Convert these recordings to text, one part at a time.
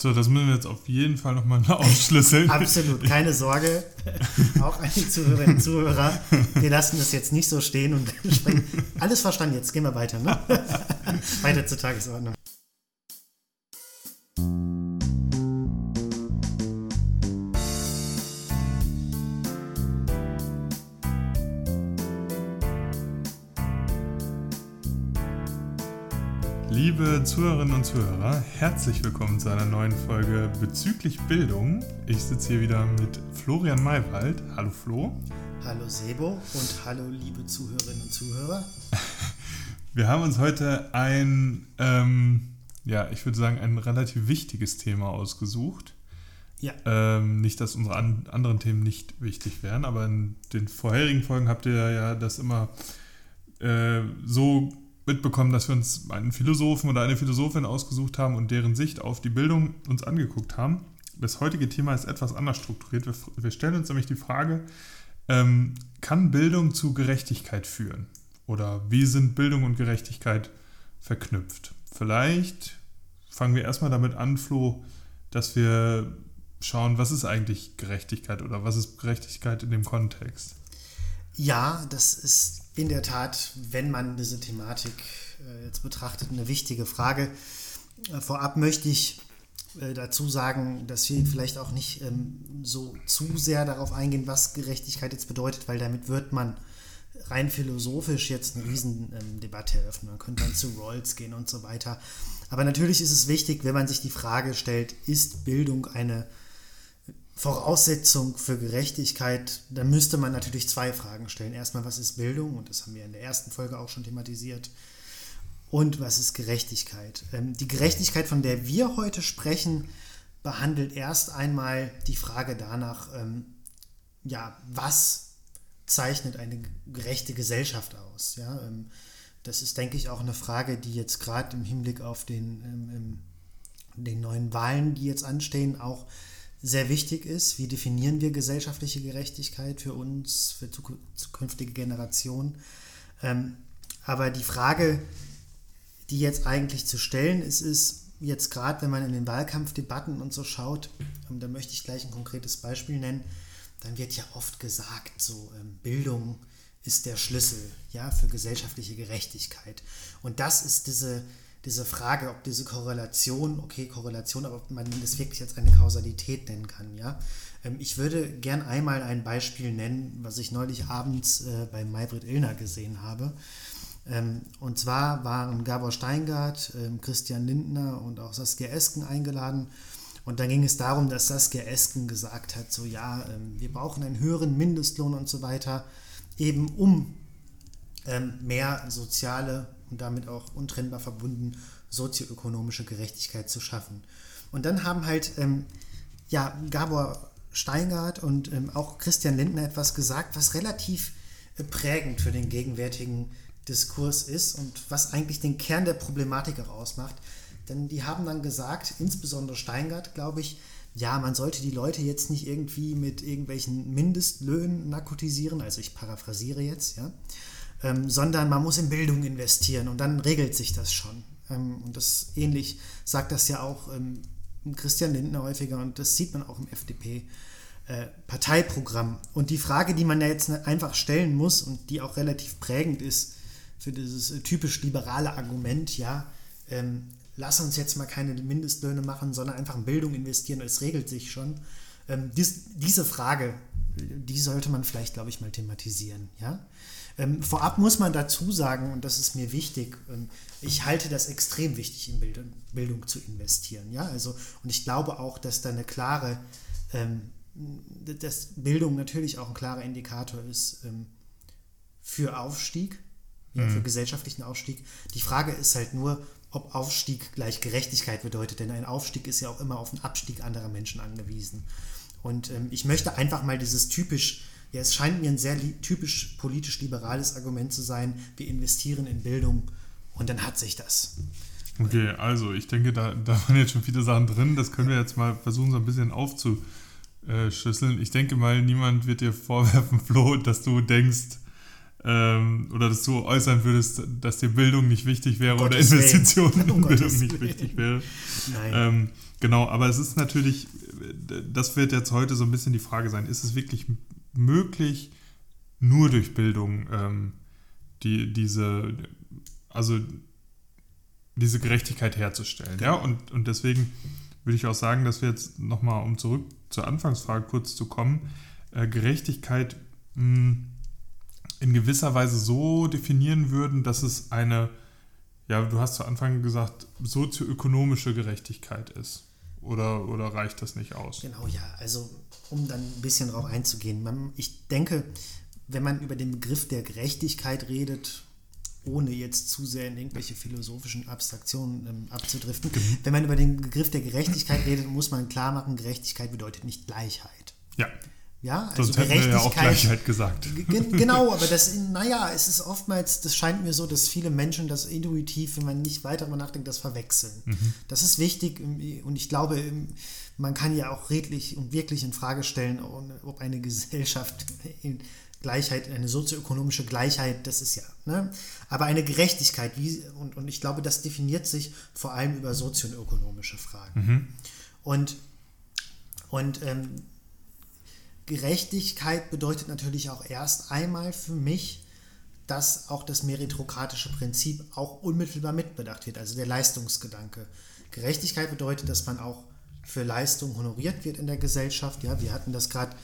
So, das müssen wir jetzt auf jeden Fall nochmal aufschlüsseln. Absolut, keine Sorge. Auch an die Zuhörerinnen und Zuhörer. Wir lassen das jetzt nicht so stehen und sprechen. Alles verstanden, jetzt gehen wir weiter. Ne? weiter zur Tagesordnung. Zuhörerinnen und Zuhörer, herzlich willkommen zu einer neuen Folge bezüglich Bildung. Ich sitze hier wieder mit Florian Maywald. Hallo Flo. Hallo Sebo und hallo liebe Zuhörerinnen und Zuhörer. Wir haben uns heute ein, ähm, ja, ich würde sagen, ein relativ wichtiges Thema ausgesucht. Ja. Ähm, nicht, dass unsere an anderen Themen nicht wichtig wären, aber in den vorherigen Folgen habt ihr ja das immer äh, so mitbekommen, dass wir uns einen Philosophen oder eine Philosophin ausgesucht haben und deren Sicht auf die Bildung uns angeguckt haben. Das heutige Thema ist etwas anders strukturiert. Wir, wir stellen uns nämlich die Frage, ähm, kann Bildung zu Gerechtigkeit führen? Oder wie sind Bildung und Gerechtigkeit verknüpft? Vielleicht fangen wir erstmal damit an, Flo, dass wir schauen, was ist eigentlich Gerechtigkeit oder was ist Gerechtigkeit in dem Kontext? Ja, das ist in der Tat, wenn man diese Thematik äh, jetzt betrachtet, eine wichtige Frage. Äh, vorab möchte ich äh, dazu sagen, dass wir vielleicht auch nicht ähm, so zu sehr darauf eingehen, was Gerechtigkeit jetzt bedeutet, weil damit wird man rein philosophisch jetzt eine Riesendebatte ähm, eröffnen. Man könnte dann zu Rawls gehen und so weiter. Aber natürlich ist es wichtig, wenn man sich die Frage stellt, ist Bildung eine Voraussetzung für Gerechtigkeit, da müsste man natürlich zwei Fragen stellen. Erstmal, was ist Bildung? Und das haben wir in der ersten Folge auch schon thematisiert. Und was ist Gerechtigkeit? Ähm, die Gerechtigkeit, von der wir heute sprechen, behandelt erst einmal die Frage danach, ähm, ja, was zeichnet eine gerechte Gesellschaft aus? Ja, ähm, das ist, denke ich, auch eine Frage, die jetzt gerade im Hinblick auf den, den neuen Wahlen, die jetzt anstehen, auch sehr wichtig ist. Wie definieren wir gesellschaftliche Gerechtigkeit für uns, für zukünftige Generationen? Ähm, aber die Frage, die jetzt eigentlich zu stellen ist, ist jetzt gerade, wenn man in den Wahlkampfdebatten und so schaut, ähm, da möchte ich gleich ein konkretes Beispiel nennen, dann wird ja oft gesagt, so ähm, Bildung ist der Schlüssel ja, für gesellschaftliche Gerechtigkeit. Und das ist diese diese Frage, ob diese Korrelation, okay, Korrelation, aber ob man das wirklich als eine Kausalität nennen kann, ja. Ähm, ich würde gern einmal ein Beispiel nennen, was ich neulich abends äh, bei Maybrit Illner gesehen habe. Ähm, und zwar waren Gabor Steingart, ähm, Christian Lindner und auch Saskia Esken eingeladen. Und dann ging es darum, dass Saskia Esken gesagt hat, so ja, wir brauchen einen höheren Mindestlohn und so weiter, eben um mehr soziale und damit auch untrennbar verbunden sozioökonomische Gerechtigkeit zu schaffen. Und dann haben halt ähm, ja, Gabor Steingart und ähm, auch Christian Lindner etwas gesagt, was relativ äh, prägend für den gegenwärtigen Diskurs ist und was eigentlich den Kern der Problematik auch ausmacht. Denn die haben dann gesagt, insbesondere Steingart, glaube ich, ja, man sollte die Leute jetzt nicht irgendwie mit irgendwelchen Mindestlöhnen narkotisieren, also ich paraphrasiere jetzt, ja, ähm, sondern man muss in Bildung investieren und dann regelt sich das schon. Ähm, und das ähnlich sagt das ja auch ähm, Christian Lindner häufiger und das sieht man auch im FDP. Äh, Parteiprogramm. Und die Frage, die man ja jetzt einfach stellen muss und die auch relativ prägend ist für dieses äh, typisch liberale Argument, ja, ähm, lass uns jetzt mal keine Mindestlöhne machen, sondern einfach in Bildung investieren, es regelt sich schon. Ähm, dies, diese Frage, die sollte man vielleicht, glaube ich, mal thematisieren, ja. Ähm, vorab muss man dazu sagen, und das ist mir wichtig, ähm, ich halte das extrem wichtig, in Bildung, Bildung, zu investieren. Ja? Also, und ich glaube auch, dass da eine klare, ähm, dass Bildung natürlich auch ein klarer Indikator ist ähm, für Aufstieg, ja, mhm. für gesellschaftlichen Aufstieg. Die Frage ist halt nur, ob Aufstieg gleich Gerechtigkeit bedeutet, denn ein Aufstieg ist ja auch immer auf den Abstieg anderer Menschen angewiesen. Und ähm, ich möchte einfach mal dieses typisch ja, es scheint mir ein sehr typisch politisch liberales Argument zu sein, wir investieren in Bildung und dann hat sich das. Okay, also ich denke, da, da waren jetzt schon viele Sachen drin. Das können wir jetzt mal versuchen, so ein bisschen aufzuschlüsseln. Ich denke mal, niemand wird dir vorwerfen, Flo, dass du denkst, ähm, oder dass du äußern würdest, dass dir Bildung nicht wichtig wäre oder Investitionen in Bildung nicht wichtig wäre. Nein. Ähm, genau, aber es ist natürlich, das wird jetzt heute so ein bisschen die Frage sein, ist es wirklich möglich, nur durch Bildung ähm, die, diese, also diese Gerechtigkeit herzustellen. Ja, und, und deswegen würde ich auch sagen, dass wir jetzt nochmal, um zurück zur Anfangsfrage kurz zu kommen, äh, Gerechtigkeit mh, hm, in gewisser Weise so definieren würden, dass es eine, ja, du hast zu Anfang gesagt, sozioökonomische Gerechtigkeit ist. Oder, oder reicht das nicht aus? Genau, ja. Also, um dann ein bisschen darauf einzugehen. Man, ich denke, wenn man über den Begriff der Gerechtigkeit redet, ohne jetzt zu sehr in irgendwelche philosophischen Abstraktionen ähm, abzudriften, mhm. wenn man über den Begriff der Gerechtigkeit redet, muss man klar machen, Gerechtigkeit bedeutet nicht Gleichheit. Ja. Ja, also Sonst hätten wir ja auch Gleichheit gesagt. Genau, aber das, naja, es ist oftmals, das scheint mir so, dass viele Menschen das intuitiv, wenn man nicht weiter darüber nachdenkt, das verwechseln. Mhm. Das ist wichtig und ich glaube, man kann ja auch redlich und wirklich in Frage stellen, ob eine Gesellschaft in Gleichheit, eine sozioökonomische Gleichheit, das ist ja, ne? aber eine Gerechtigkeit, wie, und, und ich glaube, das definiert sich vor allem über sozioökonomische Fragen. Mhm. Und, und ähm, Gerechtigkeit bedeutet natürlich auch erst einmal für mich, dass auch das meritokratische Prinzip auch unmittelbar mitbedacht wird, also der Leistungsgedanke. Gerechtigkeit bedeutet, dass man auch für Leistung honoriert wird in der Gesellschaft. Ja, wir hatten das gerade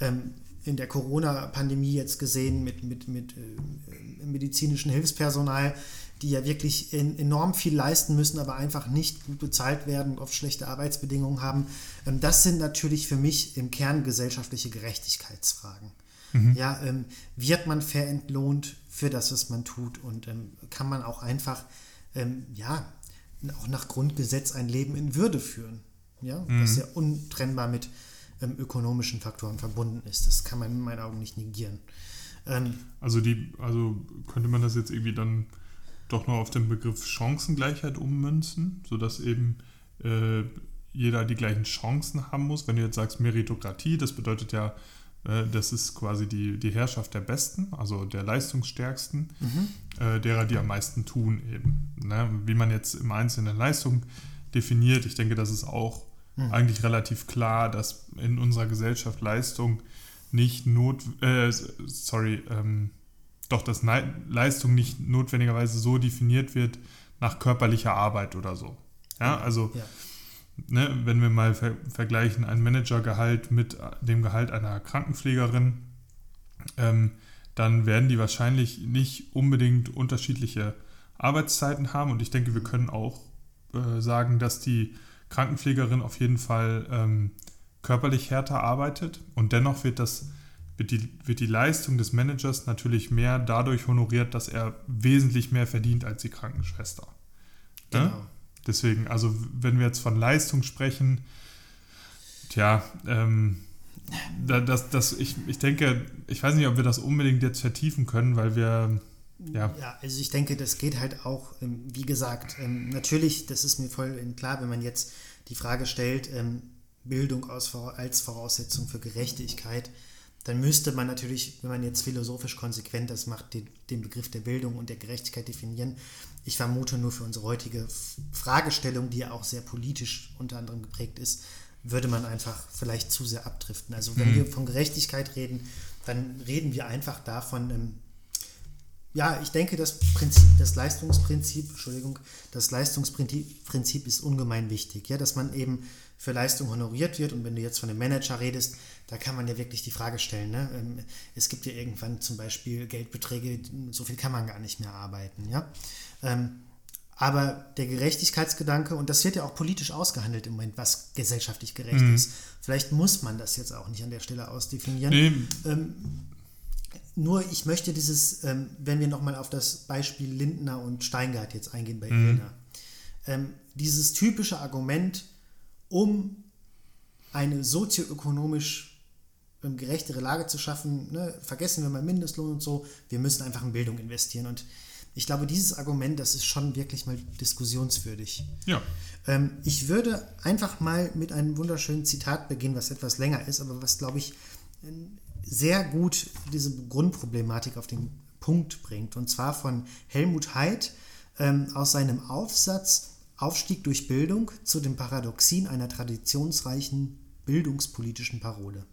ähm, in der Corona-Pandemie jetzt gesehen mit, mit, mit äh, medizinischem Hilfspersonal, die ja wirklich in, enorm viel leisten müssen, aber einfach nicht gut bezahlt werden und oft schlechte Arbeitsbedingungen haben. Ähm, das sind natürlich für mich im Kern gesellschaftliche Gerechtigkeitsfragen. Mhm. Ja, ähm, wird man fair entlohnt für das, was man tut und ähm, kann man auch einfach, ähm, ja, auch nach Grundgesetz ein Leben in Würde führen. Ja, mhm. was ja untrennbar mit ähm, ökonomischen Faktoren verbunden ist. Das kann man in meinen Augen nicht negieren. Ähm, also die, also könnte man das jetzt irgendwie dann doch noch auf den Begriff Chancengleichheit ummünzen, sodass eben äh, jeder die gleichen Chancen haben muss. Wenn du jetzt sagst Meritokratie, das bedeutet ja, äh, das ist quasi die, die Herrschaft der Besten, also der Leistungsstärksten, mhm. äh, derer, die am meisten tun eben. Ne? Wie man jetzt im Einzelnen Leistung definiert, ich denke, das ist auch mhm. eigentlich relativ klar, dass in unserer Gesellschaft Leistung nicht not, äh, sorry, ähm, doch, dass Leistung nicht notwendigerweise so definiert wird nach körperlicher Arbeit oder so. Ja, also ja. Ne, wenn wir mal ver vergleichen ein Managergehalt mit dem Gehalt einer Krankenpflegerin, ähm, dann werden die wahrscheinlich nicht unbedingt unterschiedliche Arbeitszeiten haben und ich denke, wir können auch äh, sagen, dass die Krankenpflegerin auf jeden Fall ähm, körperlich härter arbeitet und dennoch wird das wird die, wird die Leistung des Managers natürlich mehr dadurch honoriert, dass er wesentlich mehr verdient als die Krankenschwester. Ne? Genau. Ne? Deswegen, also wenn wir jetzt von Leistung sprechen, tja, ähm, das, das, ich, ich denke, ich weiß nicht, ob wir das unbedingt jetzt vertiefen können, weil wir ja. ja, also ich denke, das geht halt auch, ähm, wie gesagt, ähm, natürlich, das ist mir voll klar, wenn man jetzt die Frage stellt, ähm, Bildung als Voraussetzung für Gerechtigkeit, dann müsste man natürlich, wenn man jetzt philosophisch konsequent das macht, den, den, Begriff der Bildung und der Gerechtigkeit definieren. Ich vermute nur für unsere heutige Fragestellung, die ja auch sehr politisch unter anderem geprägt ist, würde man einfach vielleicht zu sehr abdriften. Also wenn mhm. wir von Gerechtigkeit reden, dann reden wir einfach davon, ähm, ja, ich denke, das Prinzip, das Leistungsprinzip, Entschuldigung, das Leistungsprinzip ist ungemein wichtig, ja, dass man eben für Leistung honoriert wird. Und wenn du jetzt von einem Manager redest, da kann man ja wirklich die Frage stellen. Ne? Ähm, es gibt ja irgendwann zum Beispiel Geldbeträge, so viel kann man gar nicht mehr arbeiten. Ja? Ähm, aber der Gerechtigkeitsgedanke, und das wird ja auch politisch ausgehandelt im Moment, was gesellschaftlich gerecht mhm. ist. Vielleicht muss man das jetzt auch nicht an der Stelle ausdefinieren. Nee. Ähm, nur ich möchte dieses, ähm, wenn wir nochmal auf das Beispiel Lindner und Steingart jetzt eingehen bei mhm. Elena, ähm, dieses typische Argument, um eine sozioökonomisch ähm, gerechtere Lage zu schaffen, ne, vergessen wir mal Mindestlohn und so, wir müssen einfach in Bildung investieren. Und ich glaube, dieses Argument, das ist schon wirklich mal diskussionswürdig. Ja. Ähm, ich würde einfach mal mit einem wunderschönen Zitat beginnen, was etwas länger ist, aber was, glaube ich, sehr gut diese Grundproblematik auf den Punkt bringt. Und zwar von Helmut Haidt ähm, aus seinem Aufsatz Aufstieg durch Bildung zu den Paradoxien einer traditionsreichen bildungspolitischen Parole.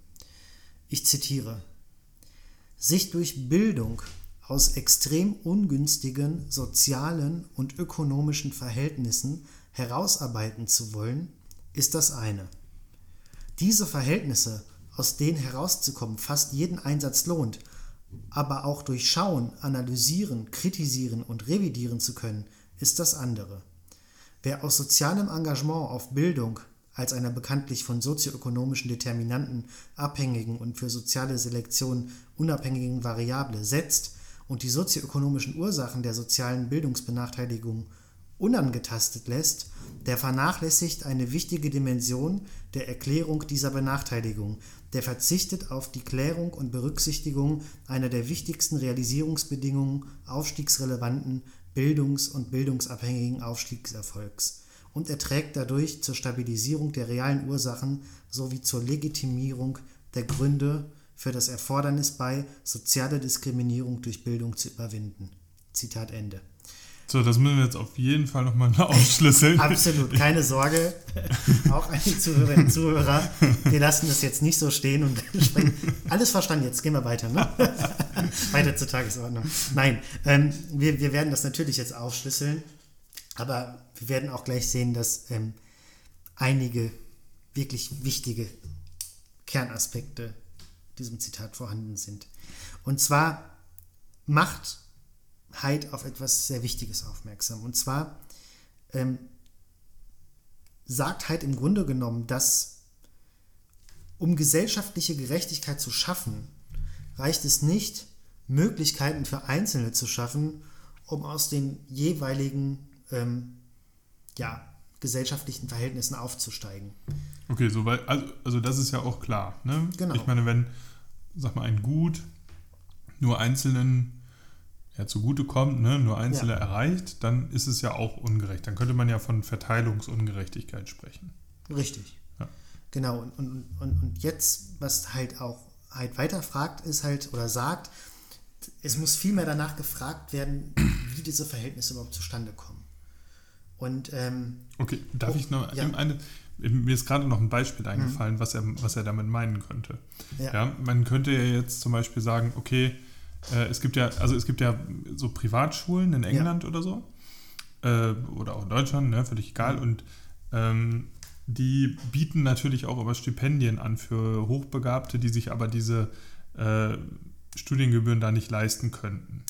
Ich zitiere Sich durch Bildung aus extrem ungünstigen sozialen und ökonomischen Verhältnissen herausarbeiten zu wollen, ist das eine. Diese Verhältnisse, aus denen herauszukommen fast jeden Einsatz lohnt, aber auch durchschauen, analysieren, kritisieren und revidieren zu können, ist das andere. Wer aus sozialem Engagement auf Bildung als einer bekanntlich von sozioökonomischen Determinanten abhängigen und für soziale Selektion unabhängigen Variable setzt und die sozioökonomischen Ursachen der sozialen Bildungsbenachteiligung unangetastet lässt, der vernachlässigt eine wichtige Dimension der Erklärung dieser Benachteiligung, der verzichtet auf die Klärung und Berücksichtigung einer der wichtigsten Realisierungsbedingungen aufstiegsrelevanten bildungs- und bildungsabhängigen Aufstiegserfolgs und er trägt dadurch zur Stabilisierung der realen Ursachen sowie zur Legitimierung der Gründe für das Erfordernis bei, soziale Diskriminierung durch Bildung zu überwinden. Zitat Ende. So, das müssen wir jetzt auf jeden Fall nochmal aufschlüsseln. Absolut, keine Sorge. Auch an die Zuhörerinnen und Zuhörer. Wir lassen das jetzt nicht so stehen und sprechen. Alles verstanden, jetzt gehen wir weiter. Ne? weiter zur Tagesordnung. Nein, ähm, wir, wir werden das natürlich jetzt aufschlüsseln. Aber wir werden auch gleich sehen, dass ähm, einige wirklich wichtige Kernaspekte diesem Zitat vorhanden sind. Und zwar macht auf etwas sehr Wichtiges aufmerksam. Und zwar ähm, sagt Heid im Grunde genommen, dass um gesellschaftliche Gerechtigkeit zu schaffen, reicht es nicht, Möglichkeiten für Einzelne zu schaffen, um aus den jeweiligen ähm, ja, gesellschaftlichen Verhältnissen aufzusteigen. Okay, so weil, also, also das ist ja auch klar. Ne? Genau. Ich meine, wenn, sag mal, ein Gut nur Einzelnen ja, zugutekommt, ne, nur Einzelne ja. erreicht, dann ist es ja auch ungerecht. Dann könnte man ja von Verteilungsungerechtigkeit sprechen. Richtig. Ja. Genau, und, und, und, und jetzt, was halt auch halt weiterfragt, ist halt oder sagt, es muss viel mehr danach gefragt werden, wie diese Verhältnisse überhaupt zustande kommen. Und, ähm, okay, darf oh, ich noch ja. eine, mir ist gerade noch ein Beispiel eingefallen, mhm. was, er, was er damit meinen könnte. Ja. ja. man könnte ja jetzt zum Beispiel sagen, okay, äh, es gibt ja, also es gibt ja so Privatschulen in England ja. oder so, äh, oder auch in Deutschland, ne, völlig egal, und ähm, die bieten natürlich auch aber Stipendien an für Hochbegabte, die sich aber diese äh, Studiengebühren da nicht leisten könnten.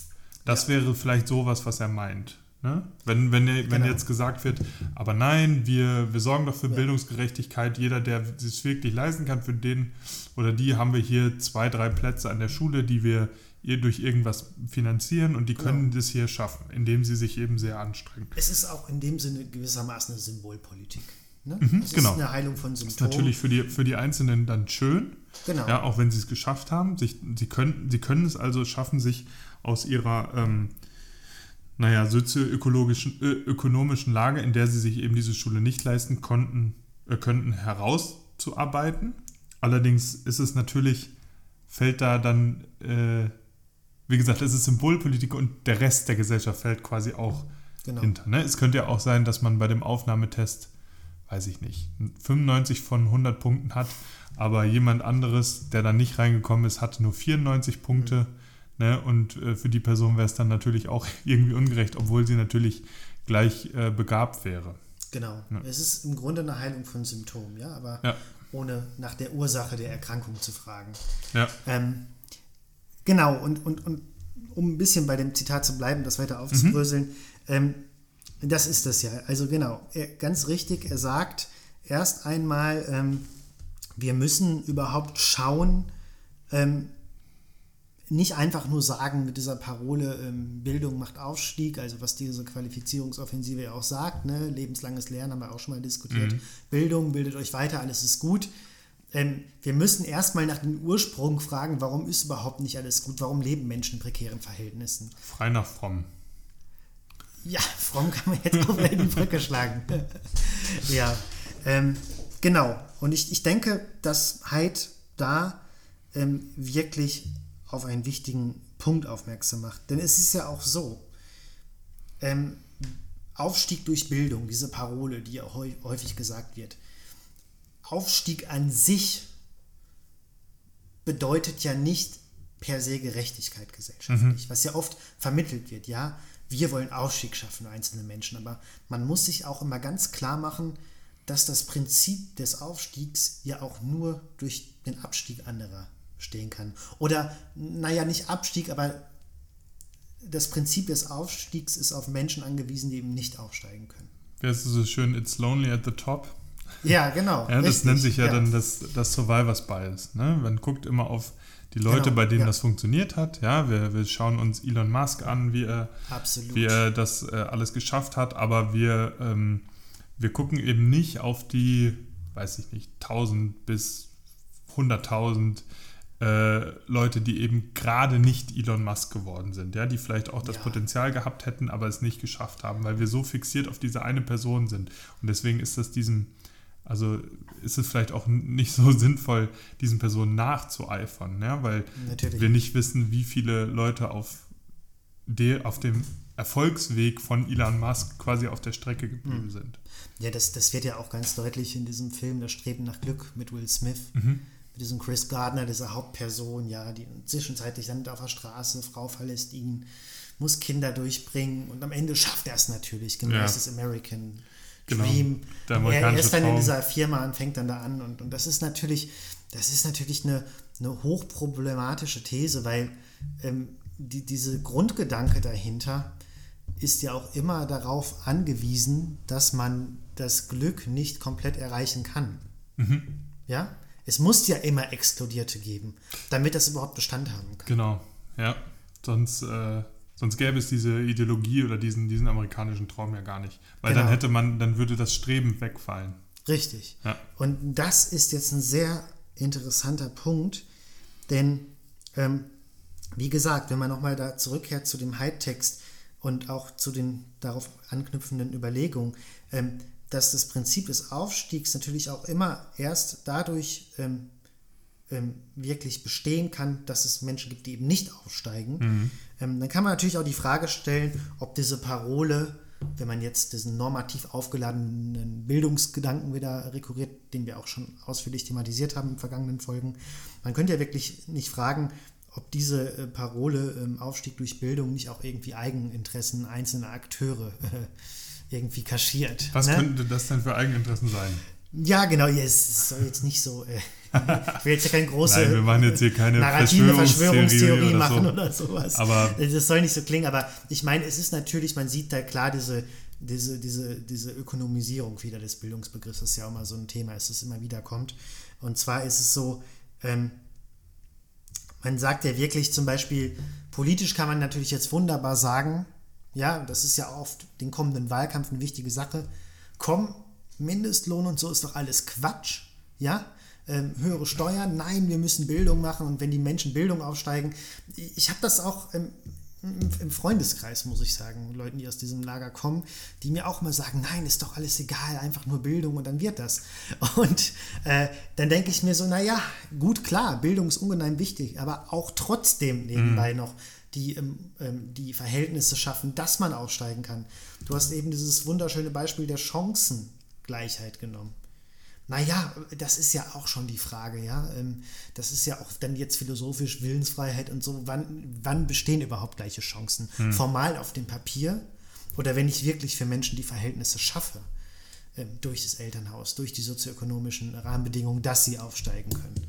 Das ja. wäre vielleicht sowas, was er meint. Ne? Wenn, wenn, wenn genau. jetzt gesagt wird, aber nein, wir, wir sorgen doch für ja. Bildungsgerechtigkeit, jeder, der es wirklich leisten kann, für den oder die haben wir hier zwei, drei Plätze an der Schule, die wir ihr durch irgendwas finanzieren und die können genau. das hier schaffen, indem sie sich eben sehr anstrengen. Es ist auch in dem Sinne gewissermaßen eine Symbolpolitik. Ne? Mhm, es genau. ist eine Heilung von Symptomen. Das ist natürlich für die, für die Einzelnen dann schön, genau. ja, auch wenn sie es geschafft haben. Sich, sie, können, sie können es also schaffen, sich aus ihrer ähm, naja, sozioökologischen ökonomischen Lage, in der sie sich eben diese Schule nicht leisten konnten, äh, könnten, herauszuarbeiten. Allerdings ist es natürlich, fällt da dann, äh, wie gesagt, es ist Symbolpolitik und der Rest der Gesellschaft fällt quasi auch genau. hinter. Ne? Es könnte ja auch sein, dass man bei dem Aufnahmetest, weiß ich nicht, 95 von 100 Punkten hat, aber jemand anderes, der da nicht reingekommen ist, hatte nur 94 Punkte. Mhm Ne? Und äh, für die Person wäre es dann natürlich auch irgendwie ungerecht, obwohl sie natürlich gleich äh, begabt wäre. Genau. Ja. Es ist im Grunde eine Heilung von Symptomen, ja, aber ja. ohne nach der Ursache der Erkrankung zu fragen. Ja. Ähm, genau, und, und, und um ein bisschen bei dem Zitat zu bleiben, das weiter aufzubröseln, mhm. ähm, das ist das ja. Also genau, er, ganz richtig, er sagt erst einmal, ähm, wir müssen überhaupt schauen, ähm, nicht einfach nur sagen mit dieser Parole, ähm, Bildung macht Aufstieg, also was diese Qualifizierungsoffensive ja auch sagt, ne? lebenslanges Lernen haben wir auch schon mal diskutiert. Mhm. Bildung, bildet euch weiter, alles ist gut. Ähm, wir müssen erstmal nach dem Ursprung fragen, warum ist überhaupt nicht alles gut? Warum leben Menschen in prekären Verhältnissen? Frei nach fromm. Ja, fromm kann man jetzt auch in die Brücke schlagen. ja, ähm, genau. Und ich, ich denke, dass Heid da ähm, wirklich auf einen wichtigen Punkt aufmerksam macht. Denn es ist ja auch so, ähm, Aufstieg durch Bildung, diese Parole, die ja häufig gesagt wird. Aufstieg an sich bedeutet ja nicht per se Gerechtigkeit gesellschaftlich, mhm. was ja oft vermittelt wird, ja. Wir wollen Aufstieg schaffen, einzelne Menschen, aber man muss sich auch immer ganz klar machen, dass das Prinzip des Aufstiegs ja auch nur durch den Abstieg anderer stehen kann. Oder, naja, nicht Abstieg, aber das Prinzip des Aufstiegs ist auf Menschen angewiesen, die eben nicht aufsteigen können. Wie heißt es so schön, it's lonely at the top? Ja, genau. ja, das richtig, nennt sich ja, ja, dann das, das Survivors Bias. Ne? Man guckt immer auf die Leute, genau, bei denen ja. das funktioniert hat. Ja, wir, wir schauen uns Elon Musk an, wie er, wie er das äh, alles geschafft hat, aber wir, ähm, wir gucken eben nicht auf die, weiß ich nicht, 1000 bis 100.000 äh, Leute, die eben gerade nicht Elon Musk geworden sind, ja, die vielleicht auch das ja. Potenzial gehabt hätten, aber es nicht geschafft haben, weil wir so fixiert auf diese eine Person sind. Und deswegen ist das diesem, also ist es vielleicht auch nicht so sinnvoll, diesen Personen nachzueifern, ja, weil Natürlich. wir nicht wissen, wie viele Leute auf, de, auf dem Erfolgsweg von Elon Musk quasi auf der Strecke geblieben mhm. sind. Ja, das, das wird ja auch ganz deutlich in diesem Film Das Streben nach Glück mit Will Smith. Mhm mit diesem Chris Gardner, dieser Hauptperson, ja, die zwischenzeitlich dann auf der Straße, Frau verlässt ihn, muss Kinder durchbringen und am Ende schafft er es natürlich, gemäß ja. des American genau. Dream. Er, ist dann in dieser Firma und fängt dann da an und, und das ist natürlich, das ist natürlich eine, eine hochproblematische These, weil ähm, die, diese Grundgedanke dahinter ist ja auch immer darauf angewiesen, dass man das Glück nicht komplett erreichen kann. Mhm. Ja? Es muss ja immer Exkludierte geben, damit das überhaupt Bestand haben kann. Genau, ja. Sonst, äh, sonst gäbe es diese Ideologie oder diesen, diesen amerikanischen Traum ja gar nicht. Weil genau. dann hätte man, dann würde das Streben wegfallen. Richtig. Ja. Und das ist jetzt ein sehr interessanter Punkt, denn ähm, wie gesagt, wenn man nochmal da zurückkehrt zu dem Hype-Text und auch zu den darauf anknüpfenden Überlegungen, ähm, dass das Prinzip des Aufstiegs natürlich auch immer erst dadurch ähm, ähm, wirklich bestehen kann, dass es Menschen gibt, die eben nicht aufsteigen. Mhm. Ähm, dann kann man natürlich auch die Frage stellen, ob diese Parole, wenn man jetzt diesen normativ aufgeladenen Bildungsgedanken wieder rekurriert, den wir auch schon ausführlich thematisiert haben in vergangenen Folgen, man könnte ja wirklich nicht fragen, ob diese äh, Parole ähm, Aufstieg durch Bildung nicht auch irgendwie Eigeninteressen einzelner Akteure äh, irgendwie kaschiert. Was ne? könnte das denn für Eigeninteressen sein? Ja, genau, es soll jetzt nicht so. Äh, ich will jetzt ja keine große Nein, wir machen jetzt hier keine narrative Verschwörungstheorie, oder machen so. oder sowas. Aber das soll nicht so klingen, aber ich meine, es ist natürlich, man sieht da klar diese, diese, diese, diese Ökonomisierung wieder des Bildungsbegriffs, das ist ja auch mal so ein Thema ist, das immer wieder kommt. Und zwar ist es so, ähm, man sagt ja wirklich zum Beispiel, politisch kann man natürlich jetzt wunderbar sagen, ja, das ist ja oft den kommenden Wahlkampf eine wichtige Sache. Komm, Mindestlohn und so ist doch alles Quatsch. Ja, ähm, höhere Steuern, nein, wir müssen Bildung machen und wenn die Menschen Bildung aufsteigen, ich habe das auch ähm, im Freundeskreis, muss ich sagen, Leuten, die aus diesem Lager kommen, die mir auch mal sagen, nein, ist doch alles egal, einfach nur Bildung und dann wird das. Und äh, dann denke ich mir so, naja, gut, klar, Bildung ist ungemein wichtig, aber auch trotzdem nebenbei mhm. noch die ähm, ähm, die Verhältnisse schaffen, dass man aufsteigen kann. Du hast eben dieses wunderschöne Beispiel der Chancengleichheit genommen. Naja, das ist ja auch schon die Frage, ja. Ähm, das ist ja auch dann jetzt philosophisch Willensfreiheit und so. Wann, wann bestehen überhaupt gleiche Chancen? Hm. Formal auf dem Papier oder wenn ich wirklich für Menschen die Verhältnisse schaffe, ähm, durch das Elternhaus, durch die sozioökonomischen Rahmenbedingungen, dass sie aufsteigen können.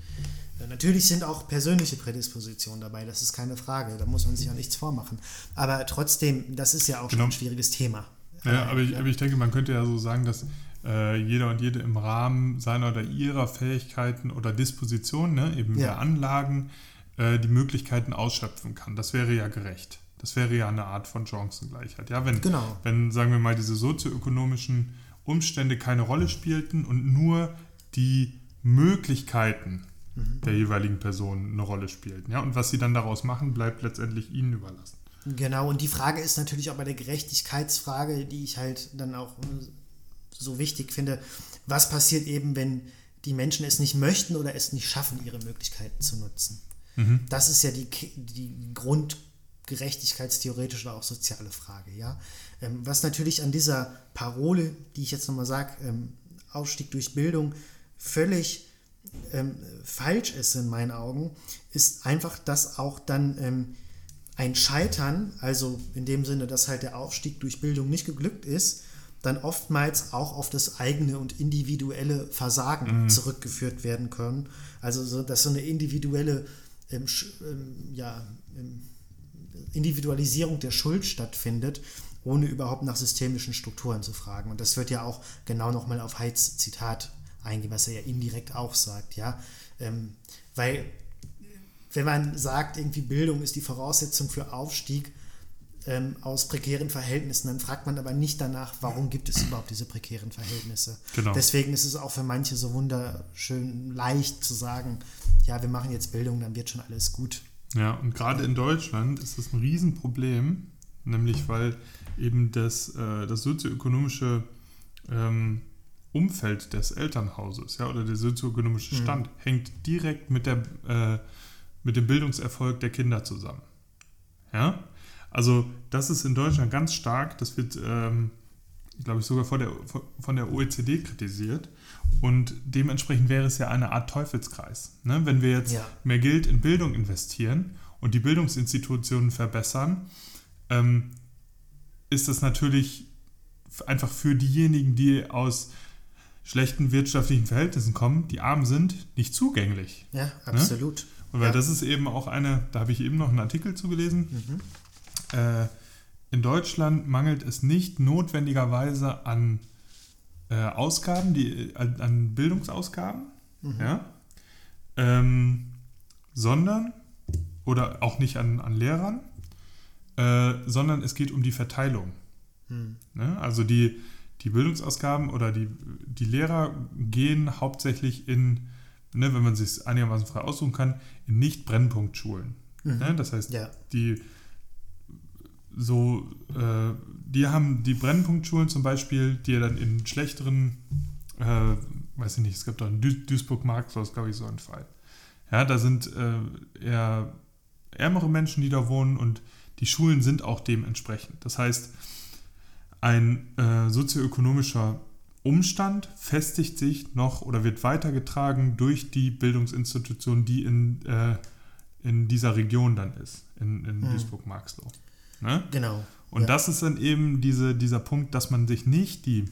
Natürlich sind auch persönliche Prädispositionen dabei, das ist keine Frage, da muss man sich auch nichts vormachen. Aber trotzdem, das ist ja auch genau. schon ein schwieriges Thema. Ja, aber ich, aber ich denke, man könnte ja so sagen, dass äh, jeder und jede im Rahmen seiner oder ihrer Fähigkeiten oder Dispositionen, ne, eben ja. der Anlagen, äh, die Möglichkeiten ausschöpfen kann. Das wäre ja gerecht. Das wäre ja eine Art von Chancengleichheit. Ja, wenn, genau. wenn sagen wir mal, diese sozioökonomischen Umstände keine Rolle spielten und nur die Möglichkeiten mhm. der jeweiligen Person eine Rolle spielten. Ja, und was sie dann daraus machen, bleibt letztendlich ihnen überlassen. Genau, und die Frage ist natürlich auch bei der Gerechtigkeitsfrage, die ich halt dann auch so wichtig finde, was passiert eben, wenn die Menschen es nicht möchten oder es nicht schaffen, ihre Möglichkeiten zu nutzen. Mhm. Das ist ja die, die Grund, gerechtigkeitstheoretische oder auch soziale Frage. Ja? Ähm, was natürlich an dieser Parole, die ich jetzt nochmal sage, ähm, Aufstieg durch Bildung, völlig ähm, falsch ist in meinen Augen, ist einfach, dass auch dann ähm, ein Scheitern, also in dem Sinne, dass halt der Aufstieg durch Bildung nicht geglückt ist, dann oftmals auch auf das eigene und individuelle Versagen mhm. zurückgeführt werden können. Also so, dass so eine individuelle ähm, ähm, ja, ähm, Individualisierung der Schuld stattfindet, ohne überhaupt nach systemischen Strukturen zu fragen. Und das wird ja auch genau nochmal auf Heids Zitat eingehen, was er ja indirekt auch sagt, ja. Ähm, weil wenn man sagt, irgendwie Bildung ist die Voraussetzung für Aufstieg, ähm, aus prekären Verhältnissen. Dann fragt man aber nicht danach, warum gibt es überhaupt diese prekären Verhältnisse. Genau. Deswegen ist es auch für manche so wunderschön leicht zu sagen, ja, wir machen jetzt Bildung, dann wird schon alles gut. Ja, und gerade in Deutschland ist das ein Riesenproblem, nämlich weil eben das, äh, das sozioökonomische ähm, Umfeld des Elternhauses ja, oder der sozioökonomische mhm. Stand mhm. hängt direkt mit, der, äh, mit dem Bildungserfolg der Kinder zusammen. Ja? Also das ist in Deutschland ganz stark, das wird, ähm, glaube ich, sogar von der, von der OECD kritisiert. Und dementsprechend wäre es ja eine Art Teufelskreis. Ne? Wenn wir jetzt ja. mehr Geld in Bildung investieren und die Bildungsinstitutionen verbessern, ähm, ist das natürlich einfach für diejenigen, die aus schlechten wirtschaftlichen Verhältnissen kommen, die arm sind, nicht zugänglich. Ja, ne? absolut. Ne? Und weil ja. das ist eben auch eine, da habe ich eben noch einen Artikel zugelesen, mhm äh, in Deutschland mangelt es nicht notwendigerweise an äh, Ausgaben, die, an, an Bildungsausgaben, mhm. ja, ähm, sondern, oder auch nicht an, an Lehrern, äh, sondern es geht um die Verteilung. Mhm. Ne? Also die, die Bildungsausgaben oder die, die Lehrer gehen hauptsächlich in, ne, wenn man sich einigermaßen frei aussuchen kann, in Nicht-Brennpunktschulen. Mhm. Ne? Das heißt, ja. die so, äh, die haben die Brennpunktschulen zum Beispiel, die ja dann in schlechteren, äh, weiß ich nicht, es gibt auch in Duisburg-Markt, ist glaube ich so ein Fall. Ja, da sind äh, eher ärmere Menschen, die da wohnen und die Schulen sind auch dementsprechend. Das heißt, ein äh, sozioökonomischer Umstand festigt sich noch oder wird weitergetragen durch die Bildungsinstitution, die in, äh, in dieser Region dann ist, in, in mhm. Duisburg-Marxloh. Ne? Genau. Und ja. das ist dann eben diese, dieser Punkt, dass man sich nicht die,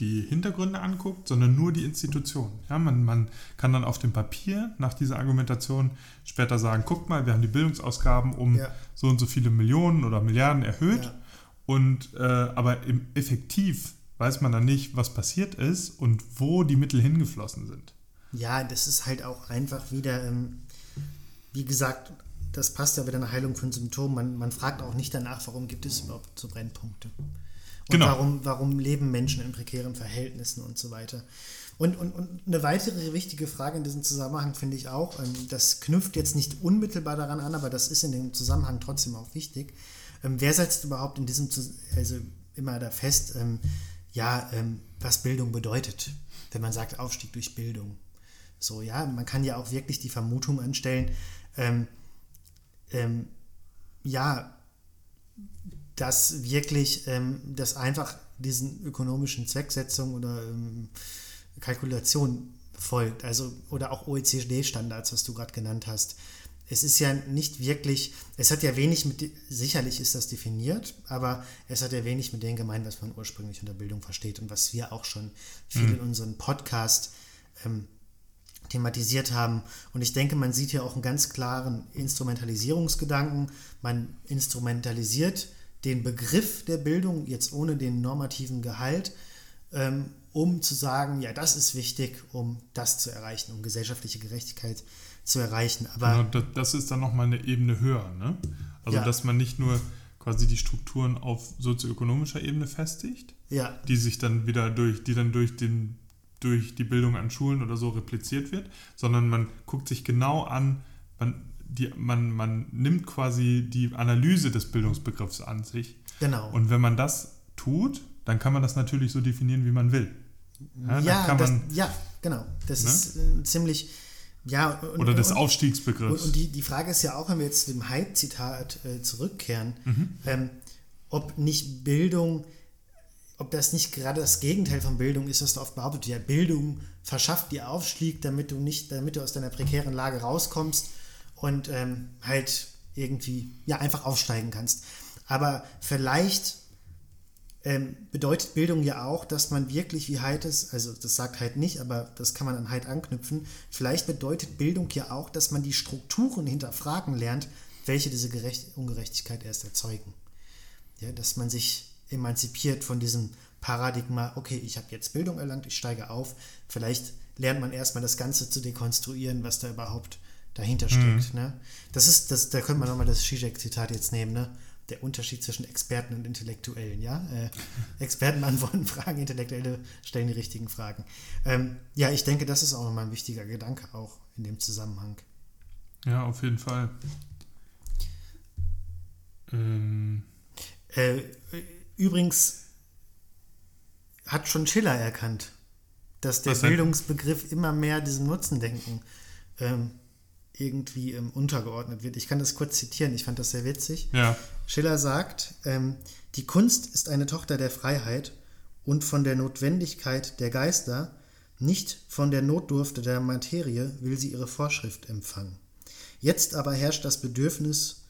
die Hintergründe anguckt, sondern nur die Institution. Ja, man, man kann dann auf dem Papier nach dieser Argumentation später sagen, guckt mal, wir haben die Bildungsausgaben um ja. so und so viele Millionen oder Milliarden erhöht. Ja. Und äh, aber im effektiv weiß man dann nicht, was passiert ist und wo die Mittel hingeflossen sind. Ja, das ist halt auch einfach wieder, ähm, wie gesagt, das passt ja wieder eine Heilung von Symptomen. Man, man fragt auch nicht danach, warum gibt es überhaupt so Brennpunkte. Und genau. warum, warum leben Menschen in prekären Verhältnissen und so weiter. Und, und, und eine weitere wichtige Frage in diesem Zusammenhang finde ich auch, ähm, das knüpft jetzt nicht unmittelbar daran an, aber das ist in dem Zusammenhang trotzdem auch wichtig. Ähm, wer setzt überhaupt in diesem, also immer da fest, ähm, ja, was Bildung bedeutet, wenn man sagt Aufstieg durch Bildung? So, ja, man kann ja auch wirklich die Vermutung anstellen, ähm, ja, dass wirklich ähm, das einfach diesen ökonomischen Zwecksetzungen oder ähm, Kalkulation folgt, also oder auch OECD-Standards, was du gerade genannt hast. Es ist ja nicht wirklich, es hat ja wenig mit, sicherlich ist das definiert, aber es hat ja wenig mit dem gemein, was man ursprünglich unter Bildung versteht und was wir auch schon viel mhm. in unserem Podcast ähm, thematisiert haben. Und ich denke, man sieht hier auch einen ganz klaren Instrumentalisierungsgedanken. Man instrumentalisiert den Begriff der Bildung jetzt ohne den normativen Gehalt, ähm, um zu sagen, ja, das ist wichtig, um das zu erreichen, um gesellschaftliche Gerechtigkeit zu erreichen. Aber genau, das ist dann nochmal eine Ebene höher. Ne? Also, ja. dass man nicht nur quasi die Strukturen auf sozioökonomischer Ebene festigt, ja. die sich dann wieder durch, die dann durch den durch die Bildung an Schulen oder so repliziert wird, sondern man guckt sich genau an, man, die, man, man nimmt quasi die Analyse des Bildungsbegriffs an sich. Genau. Und wenn man das tut, dann kann man das natürlich so definieren, wie man will. Ja, ja, das, ja genau. Das ne? ist äh, ziemlich Ja, und, Oder des und, Aufstiegsbegriffs. Und, und die, die Frage ist ja auch, wenn wir jetzt zu dem Hyde-Zitat äh, zurückkehren, mhm. ähm, ob nicht Bildung, ob das nicht gerade das Gegenteil von Bildung ist, was du oft behauptet. Ja, Bildung verschafft dir Aufstieg, damit du nicht, damit du aus deiner prekären Lage rauskommst und ähm, halt irgendwie ja einfach aufsteigen kannst. Aber vielleicht ähm, bedeutet Bildung ja auch, dass man wirklich, wie Heid es, also das sagt Heid nicht, aber das kann man an Heid anknüpfen, vielleicht bedeutet Bildung ja auch, dass man die Strukturen hinterfragen lernt, welche diese Gerecht Ungerechtigkeit erst erzeugen. Ja, dass man sich emanzipiert von diesem Paradigma, okay, ich habe jetzt Bildung erlangt, ich steige auf, vielleicht lernt man erstmal das Ganze zu dekonstruieren, was da überhaupt dahinter steckt. Mhm. Ne? Das ist, das, da könnte man nochmal das Zizek-Zitat jetzt nehmen, ne? der Unterschied zwischen Experten und Intellektuellen. Ja? Äh, Experten beantworten Fragen, Intellektuelle stellen die richtigen Fragen. Ähm, ja, ich denke, das ist auch nochmal ein wichtiger Gedanke auch in dem Zusammenhang. Ja, auf jeden Fall. Ähm. Äh, übrigens hat schon Schiller erkannt, dass der Bildungsbegriff immer mehr diesem Nutzendenken ähm, irgendwie ähm, untergeordnet wird. Ich kann das kurz zitieren, ich fand das sehr witzig. Ja. Schiller sagt, ähm, die Kunst ist eine Tochter der Freiheit und von der Notwendigkeit der Geister, nicht von der Notdurfte der Materie will sie ihre Vorschrift empfangen. Jetzt aber herrscht das Bedürfnis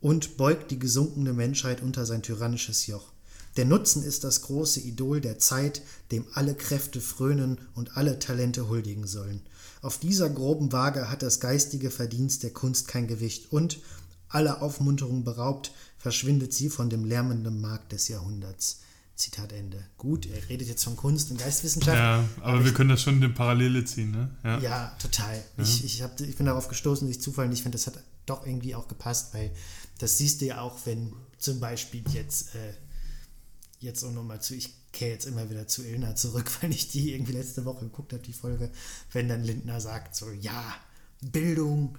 und beugt die gesunkene Menschheit unter sein tyrannisches Joch. Der Nutzen ist das große Idol der Zeit, dem alle Kräfte frönen und alle Talente huldigen sollen. Auf dieser groben Waage hat das geistige Verdienst der Kunst kein Gewicht und, aller Aufmunterung beraubt, verschwindet sie von dem lärmenden Markt des Jahrhunderts. Zitat Ende. Gut, er redet jetzt von Kunst und Geistwissenschaft. Ja, aber, aber wir ich, können das schon in Parallele ziehen, ne? Ja, ja total. Ja. Ich, ich, hab, ich bin darauf gestoßen durch Zufall und ich finde, das hat doch irgendwie auch gepasst, weil das siehst du ja auch, wenn zum Beispiel jetzt, äh, jetzt auch nochmal zu, ich kehre jetzt immer wieder zu Ilna zurück, weil ich die irgendwie letzte Woche geguckt habe, die Folge, wenn dann Lindner sagt so, ja, Bildung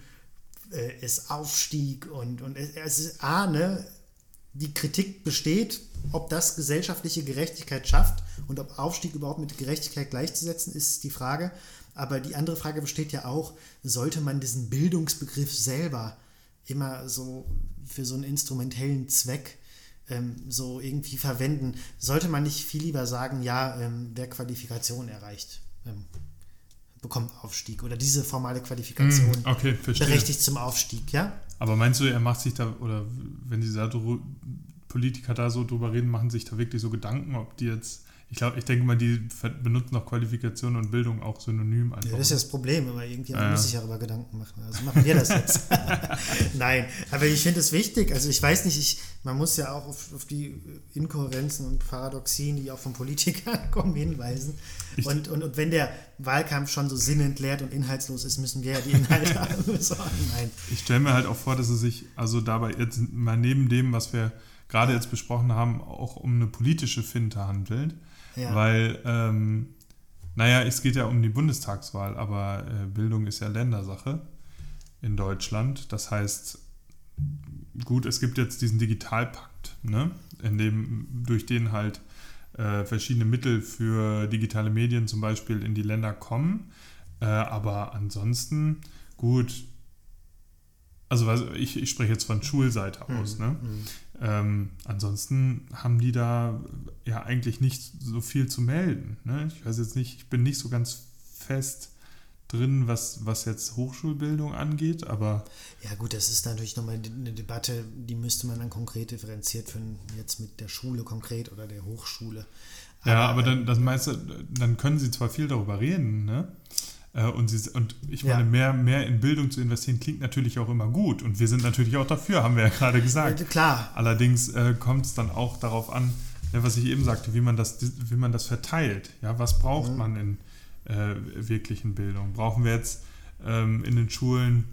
äh, ist Aufstieg und, und es, es ist, A, ne, die Kritik besteht, ob das gesellschaftliche Gerechtigkeit schafft und ob Aufstieg überhaupt mit Gerechtigkeit gleichzusetzen ist, die Frage. Aber die andere Frage besteht ja auch, sollte man diesen Bildungsbegriff selber immer so für so einen instrumentellen Zweck ähm, so irgendwie verwenden. Sollte man nicht viel lieber sagen, ja, ähm, wer Qualifikation erreicht, ähm, bekommt Aufstieg oder diese formale Qualifikation mm, okay, berechtigt zum Aufstieg, ja? Aber meinst du, er macht sich da, oder wenn die Politiker da so drüber reden, machen sich da wirklich so Gedanken, ob die jetzt ich glaube, ich denke mal, die benutzen auch Qualifikation und Bildung auch synonym einfach. Ja, das ist ja das Problem, aber irgendwie ja. muss sich darüber Gedanken machen. Also machen wir das jetzt. Nein, aber ich finde es wichtig. Also ich weiß nicht, ich, man muss ja auch auf, auf die Inkohärenzen und Paradoxien, die auch von Politikern kommen, hinweisen. Und, und, und wenn der Wahlkampf schon so sinnentleert und inhaltslos ist, müssen wir ja die Inhalte besorgen. Nein. Ich stelle mir halt auch vor, dass es sich also dabei jetzt mal neben dem, was wir gerade jetzt besprochen haben, auch um eine politische Finte handelt. Ja. Weil, ähm, naja, es geht ja um die Bundestagswahl, aber äh, Bildung ist ja Ländersache in Deutschland. Das heißt, gut, es gibt jetzt diesen Digitalpakt, ne? in dem, durch den halt äh, verschiedene Mittel für digitale Medien zum Beispiel in die Länder kommen. Äh, aber ansonsten, gut, also ich, ich spreche jetzt von Schulseite aus, mhm. ne? Ähm, ansonsten haben die da ja eigentlich nicht so viel zu melden. Ne? Ich weiß jetzt nicht, ich bin nicht so ganz fest drin, was, was jetzt Hochschulbildung angeht, aber. Ja, gut, das ist natürlich nochmal eine Debatte, die müsste man dann konkret differenziert finden, jetzt mit der Schule konkret oder der Hochschule. Aber, ja, aber dann, das meinst du, dann können sie zwar viel darüber reden, ne? Äh, und, sie, und ich meine, ja. mehr, mehr in Bildung zu investieren klingt natürlich auch immer gut. Und wir sind natürlich auch dafür, haben wir ja gerade gesagt. Klar. Allerdings äh, kommt es dann auch darauf an, ja, was ich eben sagte, wie man das, wie man das verteilt. Ja, was braucht mhm. man in äh, wirklichen Bildung? Brauchen wir jetzt ähm, in den Schulen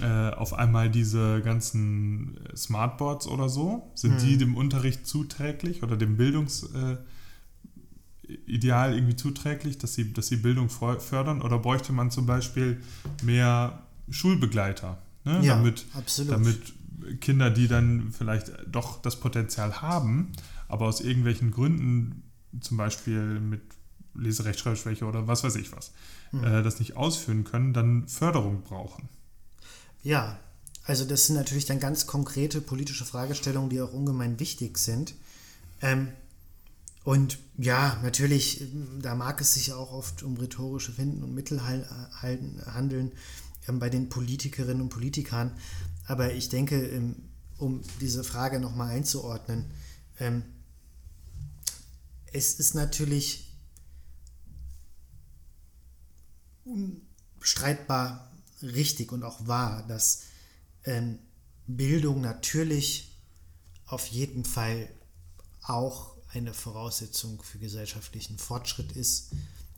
äh, auf einmal diese ganzen Smartboards oder so? Sind mhm. die dem Unterricht zuträglich oder dem Bildungs äh, Ideal irgendwie zuträglich, dass sie, dass sie Bildung fördern? Oder bräuchte man zum Beispiel mehr Schulbegleiter? Ne? Ja, damit, absolut. damit Kinder, die dann vielleicht doch das Potenzial haben, aber aus irgendwelchen Gründen, zum Beispiel mit Leserechtschreibschwäche oder was weiß ich was, mhm. äh, das nicht ausführen können, dann Förderung brauchen. Ja, also das sind natürlich dann ganz konkrete politische Fragestellungen, die auch ungemein wichtig sind. Ähm, und ja, natürlich, da mag es sich auch oft um rhetorische Finden und Mittel handeln ähm, bei den Politikerinnen und Politikern. Aber ich denke, ähm, um diese Frage nochmal einzuordnen, ähm, es ist natürlich unstreitbar richtig und auch wahr, dass Bildung natürlich auf jeden Fall auch eine Voraussetzung für gesellschaftlichen Fortschritt ist.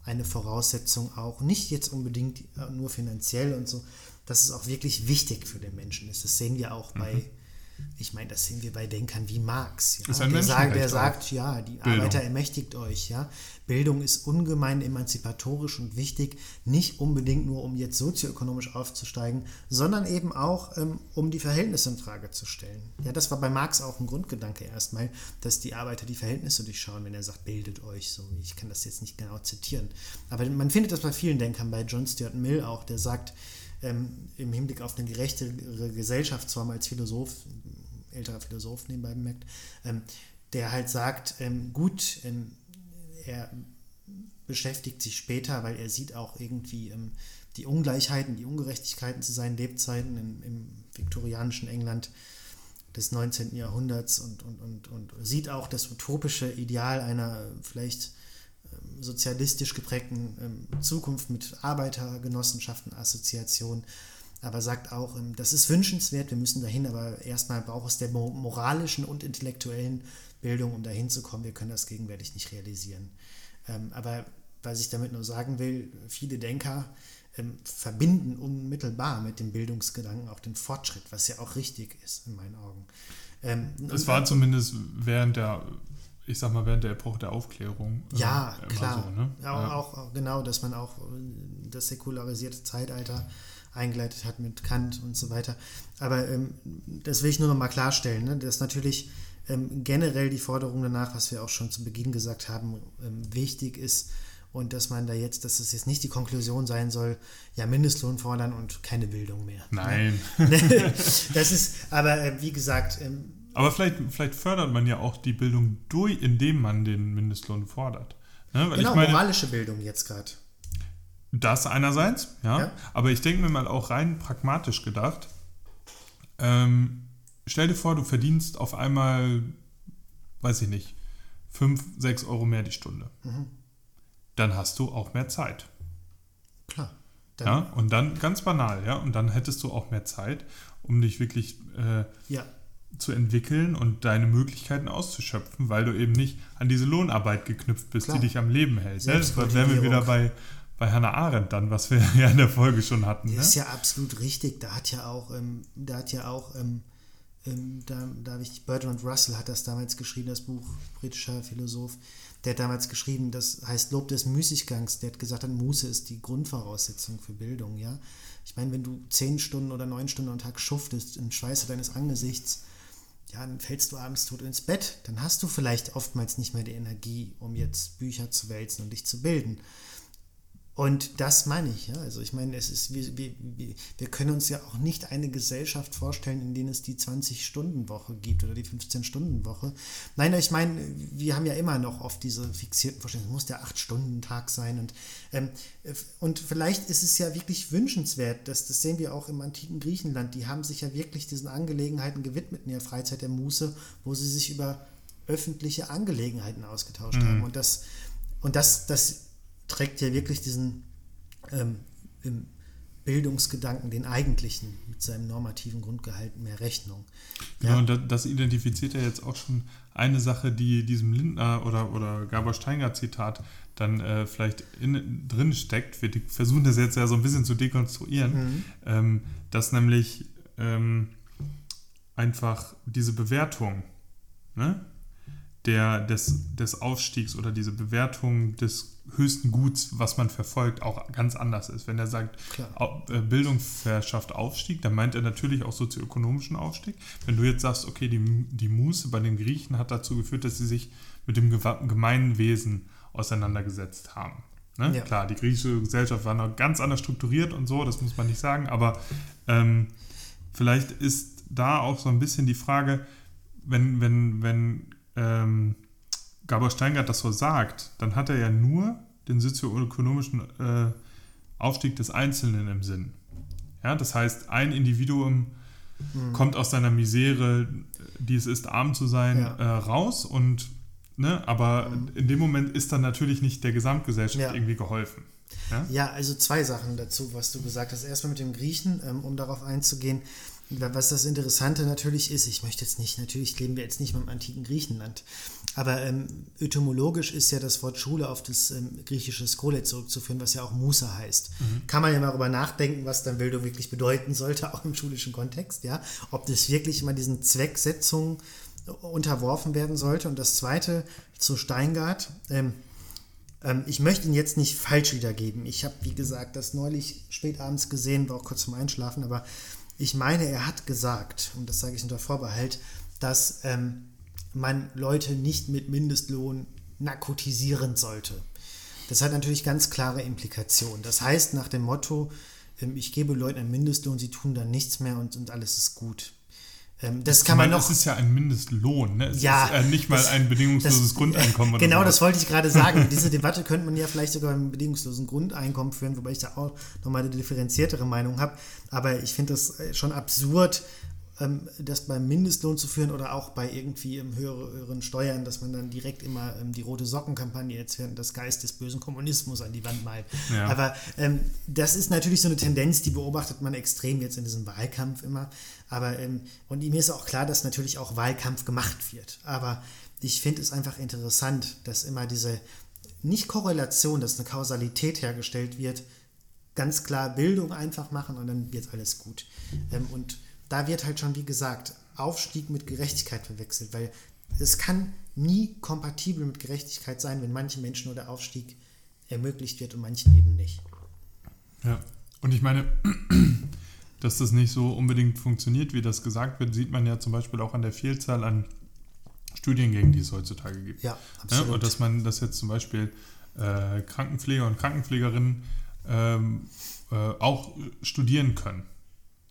Eine Voraussetzung auch, nicht jetzt unbedingt äh, nur finanziell und so, dass es auch wirklich wichtig für den Menschen ist. Das sehen wir auch mhm. Ich meine, das sehen wir bei Denkern wie Marx. Ja? Der, sagt, der sagt, ja, die Bildung. Arbeiter ermächtigt euch. Ja? Bildung ist ungemein emanzipatorisch und wichtig, nicht unbedingt nur, um jetzt sozioökonomisch aufzusteigen, sondern eben auch, ähm, um die Verhältnisse in Frage zu stellen. Ja, das war bei Marx auch ein Grundgedanke erstmal, dass die Arbeiter die Verhältnisse durchschauen, wenn er sagt, bildet euch. So, ich kann das jetzt nicht genau zitieren. Aber man findet das bei vielen Denkern, bei John Stuart Mill auch, der sagt, ähm, im Hinblick auf eine gerechtere Gesellschaftsform als Philosoph, älterer Philosoph nebenbei bemerkt, ähm, der halt sagt, ähm, gut, ähm, er beschäftigt sich später, weil er sieht auch irgendwie ähm, die Ungleichheiten, die Ungerechtigkeiten zu seinen Lebzeiten im, im viktorianischen England des 19. Jahrhunderts und, und, und, und sieht auch das utopische Ideal einer vielleicht sozialistisch geprägten ähm, Zukunft mit Arbeitergenossenschaften, Assoziationen, aber sagt auch, ähm, das ist wünschenswert, wir müssen dahin, aber erstmal braucht es der moralischen und intellektuellen Bildung, um dahin zu kommen. Wir können das gegenwärtig nicht realisieren. Ähm, aber was ich damit nur sagen will, viele Denker verbinden unmittelbar mit dem Bildungsgedanken auch den Fortschritt, was ja auch richtig ist in meinen Augen. Es war zumindest während der ich sag mal, während der Epoche der Aufklärung. Äh, ja, klar. So, ne? ja, ja. Auch, genau, dass man auch das säkularisierte Zeitalter eingeleitet hat mit Kant und so weiter. Aber ähm, das will ich nur noch mal klarstellen, ne? dass natürlich ähm, generell die Forderung danach, was wir auch schon zu Beginn gesagt haben, ähm, wichtig ist und dass man da jetzt, dass es jetzt nicht die Konklusion sein soll, ja, Mindestlohn fordern und keine Bildung mehr. Ne? Nein. das ist, aber äh, wie gesagt, ähm, aber vielleicht, vielleicht fördert man ja auch die Bildung durch, indem man den Mindestlohn fordert. Ne? genau, meine, moralische Bildung jetzt gerade. Das einerseits, ja. ja. Aber ich denke mir mal auch rein pragmatisch gedacht. Ähm, stell dir vor, du verdienst auf einmal, weiß ich nicht, 5, 6 Euro mehr die Stunde. Mhm. Dann hast du auch mehr Zeit. Klar. ja, und dann ganz banal, ja, und dann hättest du auch mehr Zeit, um dich wirklich äh, ja zu entwickeln und deine Möglichkeiten auszuschöpfen, weil du eben nicht an diese Lohnarbeit geknüpft bist, Klar. die dich am Leben hält. Ne? Das wären wir wieder bei, bei Hannah Arendt dann, was wir ja in der Folge schon hatten. Das ne? ist ja absolut richtig. Da hat ja auch, ähm, da hat ja auch, ähm, ähm, da, da habe ich, Bertrand Russell hat das damals geschrieben, das Buch, britischer Philosoph, der hat damals geschrieben, das heißt Lob des Müßiggangs, der hat gesagt, Muße ist die Grundvoraussetzung für Bildung, ja. Ich meine, wenn du zehn Stunden oder neun Stunden am Tag schuftest, im Schweiße deines Angesichts, ja, dann fällst du abends tot ins Bett. Dann hast du vielleicht oftmals nicht mehr die Energie, um jetzt Bücher zu wälzen und dich zu bilden. Und das meine ich, ja. Also ich meine, es ist, wir, wir, wir können uns ja auch nicht eine Gesellschaft vorstellen, in der es die 20-Stunden-Woche gibt oder die 15-Stunden-Woche. Nein, ich meine, wir haben ja immer noch oft diese fixierten Vorstellungen, es muss der 8-Stunden-Tag sein. Und, ähm, und vielleicht ist es ja wirklich wünschenswert, dass, das sehen wir auch im antiken Griechenland, die haben sich ja wirklich diesen Angelegenheiten gewidmet in der Freizeit der Muße, wo sie sich über öffentliche Angelegenheiten ausgetauscht mhm. haben. Und das, und das, das trägt ja wirklich diesen ähm, im Bildungsgedanken, den eigentlichen, mit seinem normativen Grundgehalt mehr Rechnung. Genau, und das, das identifiziert ja jetzt auch schon eine Sache, die diesem Lindner oder, oder Gabor Steingart Zitat dann äh, vielleicht in, drin steckt. Wir versuchen das jetzt ja so ein bisschen zu dekonstruieren, mhm. ähm, dass nämlich ähm, einfach diese Bewertung, ne? Der, des, des Aufstiegs oder diese Bewertung des höchsten Guts, was man verfolgt, auch ganz anders ist. Wenn er sagt, Klar. Äh, Bildung verschafft Aufstieg, dann meint er natürlich auch sozioökonomischen Aufstieg. Wenn du jetzt sagst, okay, die, die Muße bei den Griechen hat dazu geführt, dass sie sich mit dem Gemeinwesen auseinandergesetzt haben. Ne? Ja. Klar, die griechische Gesellschaft war noch ganz anders strukturiert und so, das muss man nicht sagen, aber ähm, vielleicht ist da auch so ein bisschen die Frage, wenn, wenn, wenn ähm, Gabor Steingart das so sagt, dann hat er ja nur den sozioökonomischen äh, Aufstieg des Einzelnen im Sinn. Ja, das heißt, ein Individuum Mhm. kommt aus seiner Misere, die es ist, arm zu sein, Ja. äh, raus und ne, aber in dem Moment ist dann natürlich nicht der Gesamtgesellschaft Ja. irgendwie geholfen. Ja? Ja, also zwei Sachen dazu, was du gesagt hast. Erstmal mit dem Griechen, ähm, um darauf einzugehen. Was das Interessante natürlich ist, ich möchte jetzt nicht, natürlich leben wir jetzt nicht mehr im antiken Griechenland, aber ähm, etymologisch ist ja das Wort Schule auf das ähm, griechische Skole zurückzuführen, was ja auch Musa heißt. Kann man ja mal darüber nachdenken, was dann Bildung wirklich bedeuten sollte, auch im schulischen Kontext, ja. Ob das wirklich immer diesen Zwecksetzungen unterworfen werden sollte. Und das zweite zu Steingart, ähm, ähm, ich möchte ihn jetzt nicht falsch wiedergeben. Ich habe, wie gesagt, das neulich spät abends gesehen, war auch kurz zum Einschlafen, aber ich meine, er hat gesagt, und das sage ich unter Vorbehalt, dass ähm, man Leute nicht mit Mindestlohn narkotisieren sollte. Das hat natürlich ganz klare Implikationen. Das heißt, nach dem Motto, ähm, ich gebe Leuten einen Mindestlohn, sie tun dann nichts mehr und, und alles ist gut. Ähm, das kann man noch. Es ist ja ein Mindestlohn, ne? Es Ja, ist äh, nicht mal das- ein bedingungsloses das- Grundeinkommen. Genau, oder das wollte ich gerade sagen. Diese Debatte könnte man ja vielleicht sogar beim bedingungslosen Grundeinkommen führen, wobei ich da auch nochmal eine differenziertere Meinung habe. Aber ich finde das äh, schon absurd, ähm, das beim Mindestlohn zu führen oder auch bei irgendwie ähm, höhere- höheren Steuern, dass man dann direkt immer ähm, die rote Sockenkampagne jetzt während des Geist des bösen Kommunismus an die Wand malt. Ja. Aber ähm, das ist natürlich so eine Tendenz, die beobachtet man extrem jetzt in diesem Wahlkampf immer. Aber ähm, und mir ist auch klar, dass natürlich auch Wahlkampf gemacht wird. Aber ich finde es einfach interessant, dass immer diese nicht Korrelation, dass eine Kausalität hergestellt wird, ganz klar Bildung einfach machen und dann wird alles gut. Ähm, und da wird halt schon, wie gesagt, Aufstieg mit Gerechtigkeit verwechselt, weil es kann nie kompatibel mit Gerechtigkeit sein, wenn manchen Menschen nur der Aufstieg ermöglicht wird und manchen eben nicht. Ja, und ich meine, dass das nicht so unbedingt funktioniert, wie das gesagt wird, sieht man ja zum Beispiel auch an der Vielzahl an Studiengängen, die es heutzutage gibt. Ja, Ja, absolut. und dass man das jetzt zum Beispiel äh, Krankenpfleger und Krankenpflegerinnen ähm, äh, auch studieren können.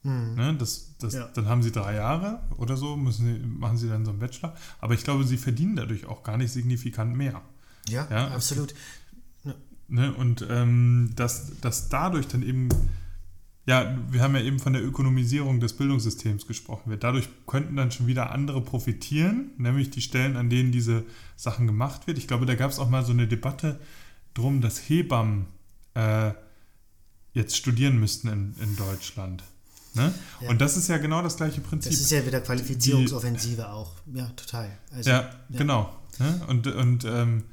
Ne, das, das, Mhm. Ja. Dann haben sie drei Jahre oder so, müssen sie, machen sie dann so einen Bachelor. Aber ich glaube, sie verdienen dadurch auch gar nicht signifikant mehr. ja, ja, absolut. Ne? Und ähm, dass, dass dadurch dann eben, ja, wir haben ja eben von der Ökonomisierung des Bildungssystems gesprochen wird. Dadurch könnten dann schon wieder andere profitieren, nämlich die Stellen, an denen diese Sachen gemacht wird. Ich glaube, da gab es auch mal so eine Debatte drum, dass Hebammen äh, jetzt studieren müssten in, in Deutschland. Ne? Ja. Und das ist ja genau das gleiche Prinzip. Das ist ja wieder Qualifizierungsoffensive auch. Ja, total. Also, Ja, genau. Ne? Und, und ähm,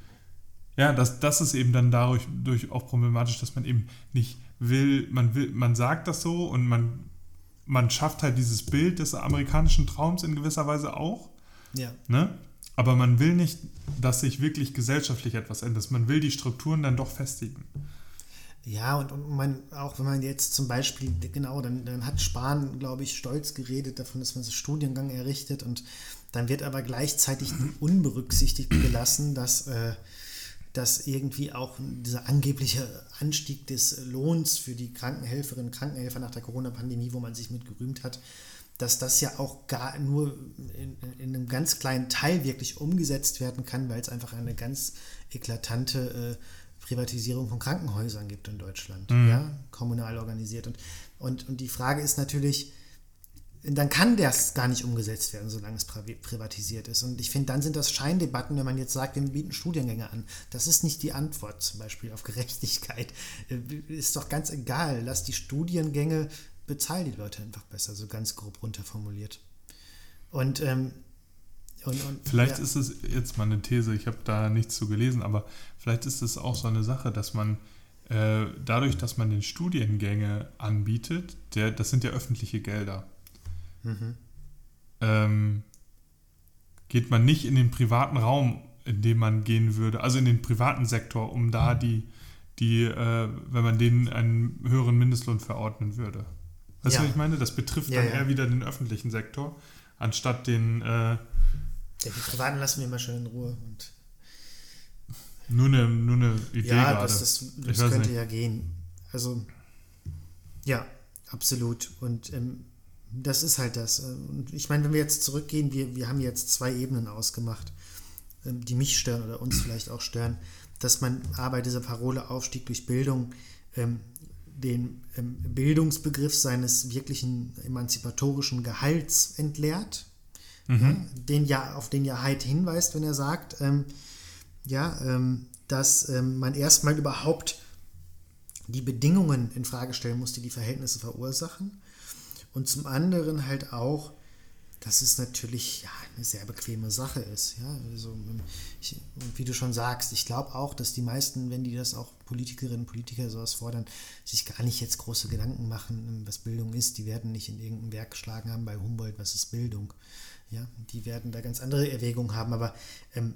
ja, das, das ist eben dann dadurch durch auch problematisch, dass man eben nicht will, man will, man sagt das so und man, man schafft halt dieses Bild des amerikanischen Traums in gewisser Weise auch, ja. ne? Aber man will nicht, dass sich wirklich gesellschaftlich etwas ändert. Man will die Strukturen dann doch festigen. Ja, und, und man, auch wenn man jetzt zum Beispiel, genau, dann, dann hat Spahn, glaube ich, stolz geredet davon, dass man so Studiengang errichtet und dann wird aber gleichzeitig unberücksichtigt gelassen, dass, äh, dass irgendwie auch dieser angebliche Anstieg des Lohns für die Krankenhelferinnen und Krankenhelfer nach der Corona-Pandemie, wo man sich mit gerühmt hat, dass das ja auch gar nur in, in einem ganz kleinen Teil wirklich umgesetzt werden kann, weil es einfach eine ganz eklatante äh, Privatisierung von Krankenhäusern gibt in Deutschland, ja, kommunal organisiert. Und, und, und die Frage ist natürlich, dann kann das gar nicht umgesetzt werden, solange es pri- privatisiert ist. Und ich finde, dann sind das Scheindebatten, wenn man jetzt sagt, wir bieten Studiengänge an. Das ist nicht die Antwort zum Beispiel auf Gerechtigkeit. Äh, Ist doch ganz egal. Lass die Studiengänge, bezahl die Leute einfach besser, so ganz grob runterformuliert. Und, ähm, und, und Vielleicht ja. ist es jetzt mal eine These, ich habe da nichts zu gelesen, aber vielleicht ist es auch so eine Sache, dass man äh, dadurch, dass man den Studiengänge anbietet, der, das sind ja öffentliche Gelder, Mhm. ähm, geht man nicht in den privaten Raum, in den man gehen würde, also in den privaten Sektor, um da die, die äh, wenn man denen einen höheren Mindestlohn verordnen würde. Weißt Ja. du, was ich meine? Das betrifft Ja, dann ja. eher wieder den öffentlichen Sektor, anstatt den, äh, Ja, die Privaten lassen wir mal schön in Ruhe. Und Nur eine, nur eine Idee ja, gerade. das, das, das könnte nicht. ja gehen. Also, ja, absolut. Und ähm, das ist halt das. Und ich meine, wenn wir jetzt zurückgehen, wir, wir haben jetzt zwei Ebenen ausgemacht, ähm, die mich stören oder uns vielleicht auch stören, dass man A bei dieser Parole Aufstieg durch Bildung ähm, den ähm, Bildungsbegriff seines wirklichen emanzipatorischen Gehalts entleert, ja, den ja, auf den ja Haidt hinweist, wenn er sagt, ähm, ja, ähm, dass ähm, man erstmal überhaupt die Bedingungen in Frage stellen muss, die die Verhältnisse verursachen. Und zum anderen halt auch, dass es natürlich ja, eine sehr bequeme Sache ist. Ja? Also, ich, wie du schon sagst, ich glaube auch, dass die meisten, wenn die das auch Politikerinnen und Politiker sowas fordern, sich gar nicht jetzt große Gedanken machen, was Bildung ist. Die werden nicht in irgendein Werk geschlagen haben bei Humboldt, was ist Bildung. Ja? Die werden da ganz andere Erwägungen haben. Aber ähm,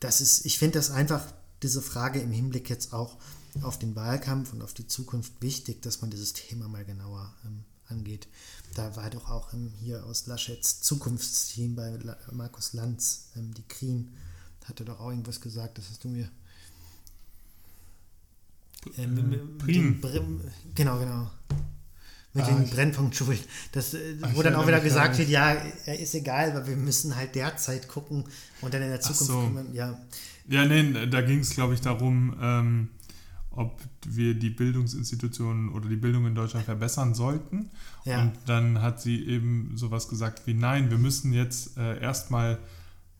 das ist, ich finde das einfach, diese Frage im Hinblick jetzt auch auf den Wahlkampf und auf die Zukunft wichtig, dass man dieses Thema mal genauer ähm, angeht. Da war doch auch ähm, hier aus Laschets Zukunftsteam bei La Markus Lanz, ähm, die Krien, hatte doch auch irgendwas gesagt, das hast du mir. Ähm, mit Prien. den Brim- genau, genau. Mit Ah, den ich- Brennpunktschulen. Das, äh, Ah, wo dann auch wieder gesagt wird, ja, er ist egal, weil wir müssen halt derzeit gucken und dann in der Zukunft so. kümmern. Ja, Ja, nee, da ging es, glaube ich, darum, ähm, ob wir die Bildungsinstitutionen oder die Bildung in Deutschland verbessern sollten. Ja. Und dann hat sie eben sowas gesagt wie, nein, wir müssen jetzt äh, erstmal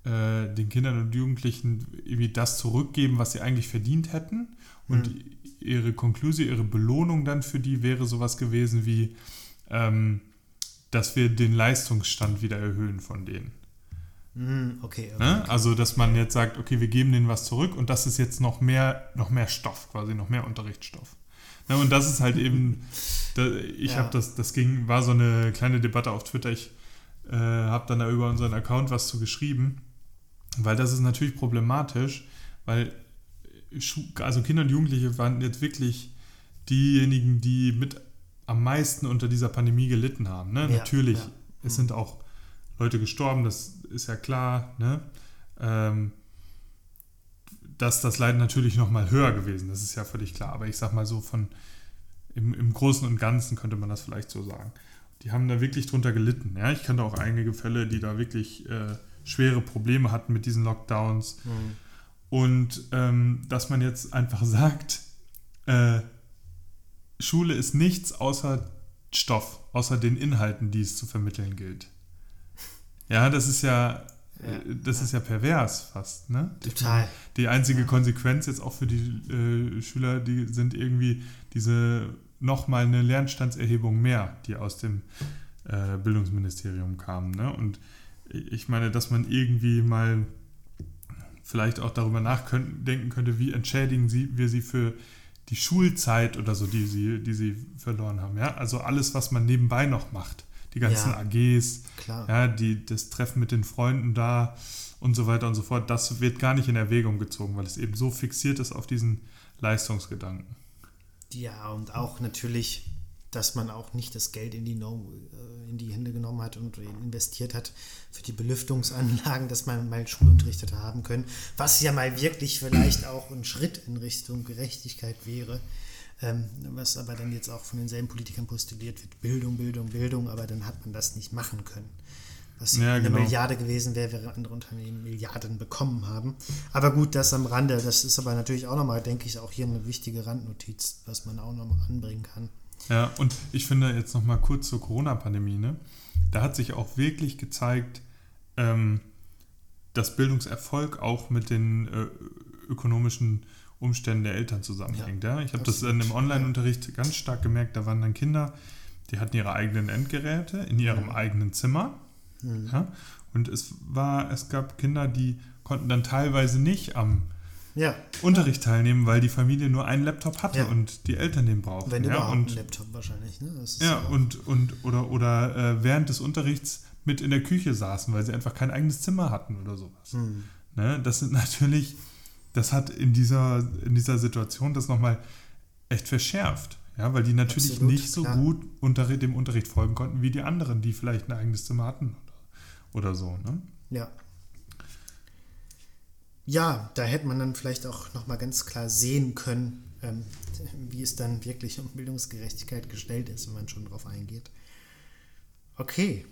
äh, den Kindern und Jugendlichen irgendwie das zurückgeben, was sie eigentlich verdient hätten. Und Hm. ihre Konklusion, ihre Belohnung dann für die wäre sowas gewesen wie, ähm, dass wir den Leistungsstand wieder erhöhen von denen. Hm, okay. okay. Ne? Also, dass man jetzt sagt, okay, wir geben denen was zurück und das ist jetzt noch mehr, noch mehr Stoff, quasi noch mehr Unterrichtsstoff. Ne? Und das ist halt eben, da, ich Ja. habe das, das ging, war so eine kleine Debatte auf Twitter. Ich äh, habe dann da über unseren Account was zu geschrieben, weil das ist natürlich problematisch, weil also Kinder und Jugendliche waren jetzt wirklich diejenigen, die mit am meisten unter dieser Pandemie gelitten haben. Ne? Ja, Natürlich, ja. es sind auch Leute gestorben, das ist ja klar. Ne? Ähm, dass das Leiden natürlich noch mal höher gewesen, das ist ja völlig klar. Aber ich sag mal so von im, im Großen und Ganzen könnte man das vielleicht so sagen. Die haben da wirklich drunter gelitten. Ja? Ich kannte auch einige Fälle, die da wirklich äh, schwere Probleme hatten mit diesen Lockdowns. Hm. Und ähm, dass man jetzt einfach sagt, äh, Schule ist nichts außer Stoff, außer den Inhalten, die es zu vermitteln gilt. Ja, das ist ja, Ja, äh, das ist ja pervers fast, ne? Total. Die einzige Konsequenz jetzt auch für die äh, Schüler, die sind irgendwie diese nochmal eine Lernstandserhebung mehr, die aus dem äh, Bildungsministerium kam. Ne? Und ich meine, dass man irgendwie mal vielleicht auch darüber nachdenken könnte, wie entschädigen sie, wir sie für die Schulzeit oder so, die sie, die sie verloren haben. Ja? Also alles, was man nebenbei noch macht. Die ganzen Ja. AGs, Klar. ja, die, das Treffen mit den Freunden da und so weiter und so fort, das wird gar nicht in Erwägung gezogen, weil es eben so fixiert ist auf diesen Leistungsgedanken. Ja, und auch natürlich, dass man auch nicht das Geld in die, no äh, in die Hände genommen hat und investiert hat für die Belüftungsanlagen, dass man mal Schulunterricht hätte haben können, was ja mal wirklich vielleicht auch ein Schritt in Richtung Gerechtigkeit wäre, ähm, was aber dann jetzt auch von denselben Politikern postuliert wird, Bildung, Bildung, Bildung, aber dann hat man das nicht machen können. Was Ja, eine genau. Milliarde gewesen wäre, während andere Unternehmen Milliarden bekommen haben. Aber gut, das am Rande. Das ist aber natürlich auch nochmal, denke ich, auch hier eine wichtige Randnotiz, was man auch nochmal anbringen kann. Ja, und ich finde jetzt nochmal kurz zur Corona-Pandemie, ne? da hat sich auch wirklich gezeigt, ähm, dass Bildungserfolg auch mit den äh, ökonomischen Umständen der Eltern zusammenhängt. Ja, Ich habe das dann im absolut. Online-Unterricht ganz stark gemerkt, da waren dann Kinder, die hatten ihre eigenen Endgeräte in ihrem Ja. eigenen Zimmer. Mhm. Ja? Und es war, es gab Kinder, die konnten dann teilweise nicht am Ja, Unterricht teilnehmen, weil die Familie nur einen Laptop hatte Ja. und die Eltern den brauchten. wenn ja? und, ein Laptop wahrscheinlich. Ne? Ja, und, und oder, oder äh, während des Unterrichts mit in der Küche saßen, weil sie einfach kein eigenes Zimmer hatten oder sowas. Hm. Ne? Das sind natürlich, das hat in dieser, in dieser Situation das nochmal echt verschärft. Ja, weil die natürlich Absolut, nicht so klar. gut unter, dem Unterricht folgen konnten wie die anderen, die vielleicht ein eigenes Zimmer hatten oder, oder so. Ne? Ja. ja, da hätte man dann vielleicht auch nochmal ganz klar sehen können, ähm, wie es dann wirklich um Bildungsgerechtigkeit gestellt ist, wenn man schon drauf eingeht. Okay.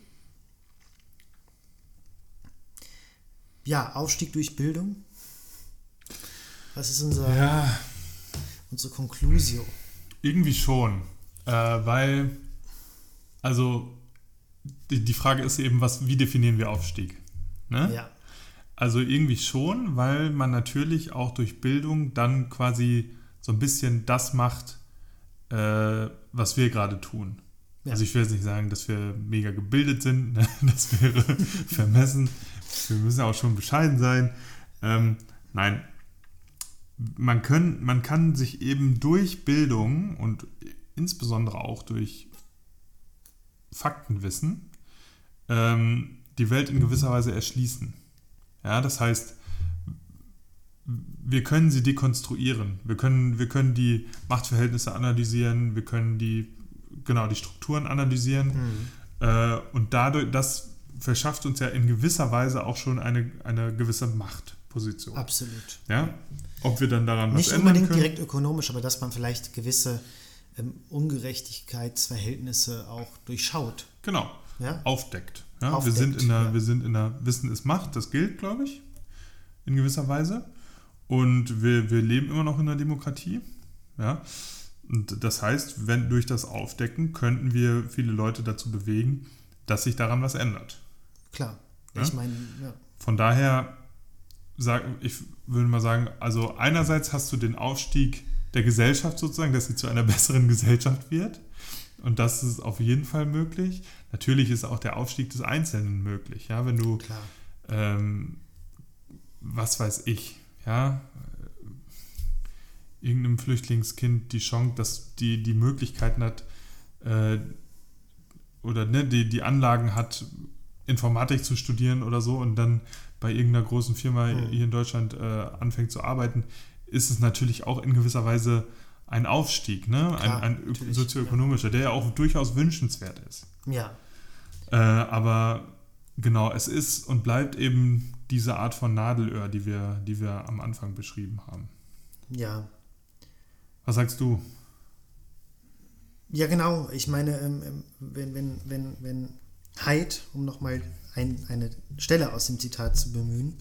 Ja, Aufstieg durch Bildung. Was ist unser, Ja, unsere Conclusio? irgendwie schon. Äh, weil, also, die, die Frage ist eben, was, wie definieren wir Aufstieg? Ne? Ja, Also irgendwie schon, weil man natürlich auch durch Bildung dann quasi so ein bisschen das macht, äh, was wir gerade tun. Ja. Also ich will jetzt nicht sagen, dass wir mega gebildet sind, ne? das wäre vermessen. Wir müssen auch schon bescheiden sein. Ähm, nein, man, können, man kann sich eben durch Bildung und insbesondere auch durch Faktenwissen ähm, die Welt in gewisser Weise erschließen. Ja, das heißt, wir können sie dekonstruieren. Wir können, wir können die Machtverhältnisse analysieren, wir können die, genau, die Strukturen analysieren. Äh, und dadurch, das verschafft uns ja in gewisser Weise auch schon eine, eine gewisse Machtposition. absolut. Ja? Ob wir dann daran Nicht was ändern unbedingt können? direkt ökonomisch, aber dass man vielleicht gewisse ähm, Ungerechtigkeitsverhältnisse auch durchschaut. Genau. Ja? Aufdeckt. Ja? wir, Aufdeckt, sind in der, ja. wir sind in der Wissen ist Macht, das gilt, glaube ich, in gewisser Weise. Und wir, wir leben immer noch in der Demokratie. Ja? Und das heißt, wenn durch das Aufdecken könnten wir viele Leute dazu bewegen, dass sich daran was ändert. Klar. Ja? Ich meine, ja. Von daher, sag, ich würde mal sagen, also einerseits hast du den Aufstieg der Gesellschaft sozusagen, dass sie zu einer besseren Gesellschaft wird. Und das ist auf jeden Fall möglich. Natürlich ist auch der Aufstieg des Einzelnen möglich. Ja, wenn du, ähm, was weiß ich, ja, irgendeinem Flüchtlingskind die Chance, dass die die Möglichkeiten hat äh, oder ne, die, die Anlagen hat, Informatik zu studieren oder so und dann bei irgendeiner großen Firma Mhm. hier in Deutschland äh, anfängt zu arbeiten, ist es natürlich auch in gewisser Weise ein Aufstieg, ne? Klar, ein, ein sozioökonomischer, der ja auch durchaus wünschenswert ist. Ja, Äh, aber genau, es ist und bleibt eben diese Art von Nadelöhr, die wir, die wir am Anfang beschrieben haben. ja. Was sagst du? Ja, genau. Ich meine, ähm, ähm, wenn, wenn, wenn, wenn Haidt, um nochmal ein, eine Stelle aus dem Zitat zu bemühen,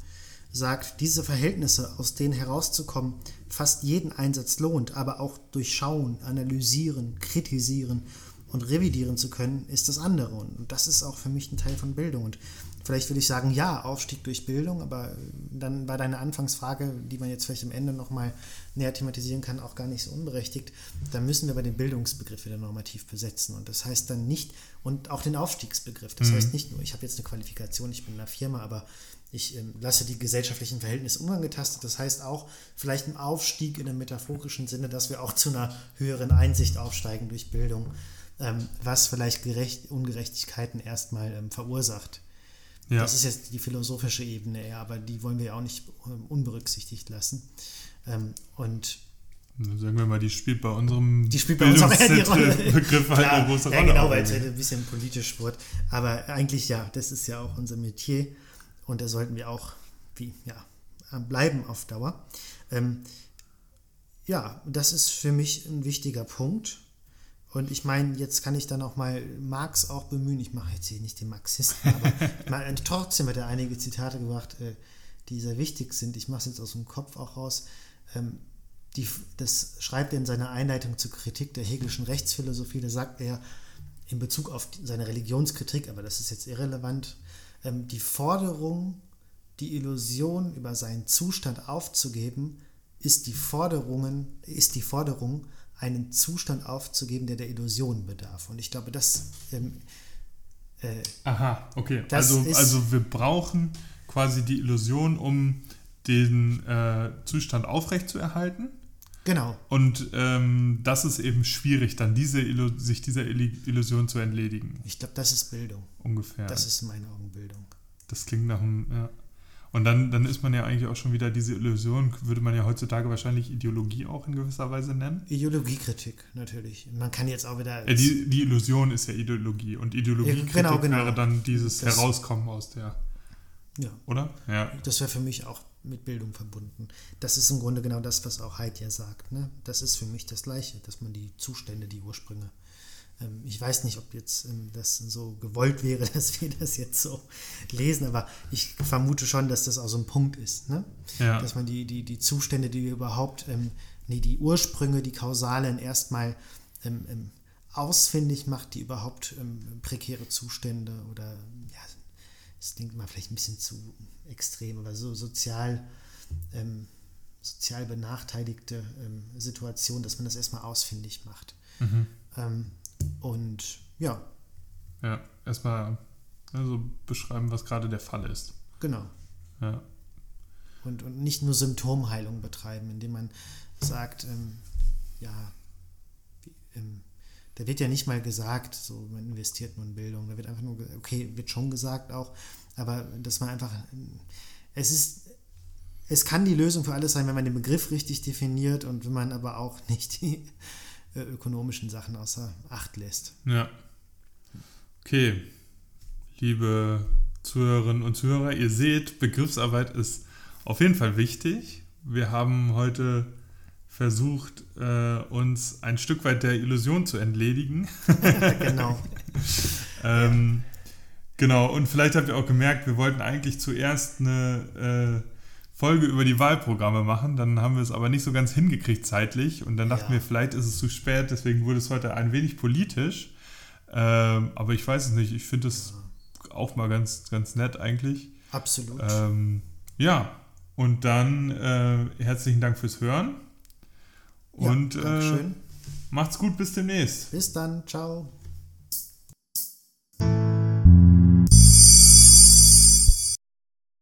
sagt, diese Verhältnisse, aus denen herauszukommen, fast jeden Einsatz lohnt, aber auch durchschauen, analysieren, kritisieren und revidieren zu können, ist das andere. Und das ist auch für mich ein Teil von Bildung. Und vielleicht würde ich sagen, ja, Aufstieg durch Bildung, aber dann war deine Anfangsfrage, die man jetzt vielleicht am Ende nochmal näher thematisieren kann, auch gar nicht so unberechtigt. Da müssen wir aber den Bildungsbegriff wieder normativ besetzen. Und das heißt dann nicht, und auch den Aufstiegsbegriff. Das Mhm. heißt nicht nur, ich habe jetzt eine Qualifikation, ich bin in einer Firma, aber ich ähm, lasse die gesellschaftlichen Verhältnisse unangetastet. Das heißt auch vielleicht ein Aufstieg in einem metaphorischen Sinne, dass wir auch zu einer höheren Einsicht aufsteigen durch Bildung, ähm, was vielleicht Gerecht Ungerechtigkeiten erstmal ähm, verursacht. Ja, Das ist jetzt die philosophische Ebene, ja, aber die wollen wir ja auch nicht ähm, unberücksichtigt lassen. Ähm, und sagen wir mal, die spielt bei unserem die spielt bei uns auch eher die Rolle. Begriff halt Klar, eine große ja, Rolle. genau, auch weil es halt ein bisschen politisch wird. Aber eigentlich ja, das ist ja auch unser Metier und da sollten wir auch wie, ja, bleiben auf Dauer. Ähm, ja, das ist für mich ein wichtiger Punkt. Und ich meine, jetzt kann ich dann auch mal Marx auch bemühen. Ich mache jetzt hier nicht den Marxisten, aber trotzdem hat er einige Zitate gebracht, äh, die sehr wichtig sind. Ich mache es jetzt aus dem Kopf auch raus. Ähm, die, das schreibt er in seiner Einleitung zur Kritik der hegelischen Rechtsphilosophie. Da sagt er in Bezug auf seine Religionskritik, aber das ist jetzt irrelevant, ähm, die Forderung, die Illusion über seinen Zustand aufzugeben, ist die, Forderungen, ist die Forderung, einen Zustand aufzugeben, der der Illusion bedarf. Und ich glaube, das ähm, äh, Aha, okay. Das Also, ist- also wir brauchen quasi die Illusion, um den äh, Zustand aufrechtzuerhalten. genau, Und ähm, das ist eben schwierig, dann diese Illu sich dieser Illu- Illusion zu entledigen, ich glaube, das ist Bildung. ungefähr. Das ist in meinen Augen Bildung. Das klingt nach einem, ja. Und dann, dann ist man ja eigentlich auch schon wieder diese Illusion, würde man ja heutzutage wahrscheinlich Ideologie auch in gewisser Weise nennen. Ideologiekritik natürlich. Man kann jetzt auch wieder. Ja, die, die Illusion ist ja Ideologie und Ideologie genau, genau. wäre dann dieses Das- Herauskommen aus der, ja, oder? Ja. das wäre für mich auch mit Bildung verbunden. Das ist im Grunde genau das, was auch Heid ja sagt. Ne? Das ist für mich das Gleiche, dass man die Zustände, die Ursprünge. Ähm, ich weiß nicht, ob jetzt ähm, das so gewollt wäre, dass wir das jetzt so lesen, aber ich vermute schon, dass das auch so ein Punkt ist. Ne? Ja. Dass man die, die, die Zustände, die wir überhaupt, ähm, nee, die Ursprünge, die Kausalen erstmal ähm, ähm, ausfindig macht, die überhaupt ähm, prekäre Zustände oder ja, das klingt mal vielleicht ein bisschen zu extrem, aber so sozial, ähm, sozial benachteiligte ähm, Situation, dass man das erstmal ausfindig macht. Mhm. Ähm, und ja. Ja, erstmal also beschreiben, was gerade der Fall ist. Genau. Ja. Und, und nicht nur Symptomheilung betreiben, indem man sagt, ähm, ja, wie, ähm, da wird ja nicht mal gesagt, so man investiert nur in Bildung, da wird einfach nur, okay, wird schon gesagt auch, aber dass man einfach, es ist, es kann die Lösung für alles sein, wenn man den Begriff richtig definiert und wenn man aber auch nicht die äh, ökonomischen Sachen außer Acht lässt. Ja. Okay, liebe Zuhörerinnen und Zuhörer, ihr seht, Begriffsarbeit ist auf jeden Fall wichtig. Wir haben heute versucht, äh, uns ein Stück weit der Illusion zu entledigen. genau. ähm, genau, und vielleicht habt ihr auch gemerkt, wir wollten eigentlich zuerst eine äh, Folge über die Wahlprogramme machen, dann haben wir es aber nicht so ganz hingekriegt zeitlich und dann dachten ja. wir, vielleicht ist es zu spät, deswegen wurde es heute ein wenig politisch. Ähm, aber ich weiß es nicht, ich finde es auch mal ganz, ganz nett eigentlich. Absolut. Ähm, ja, und dann äh, herzlichen Dank fürs Hören. Und ja, äh, macht's gut, bis demnächst. Bis dann, ciao.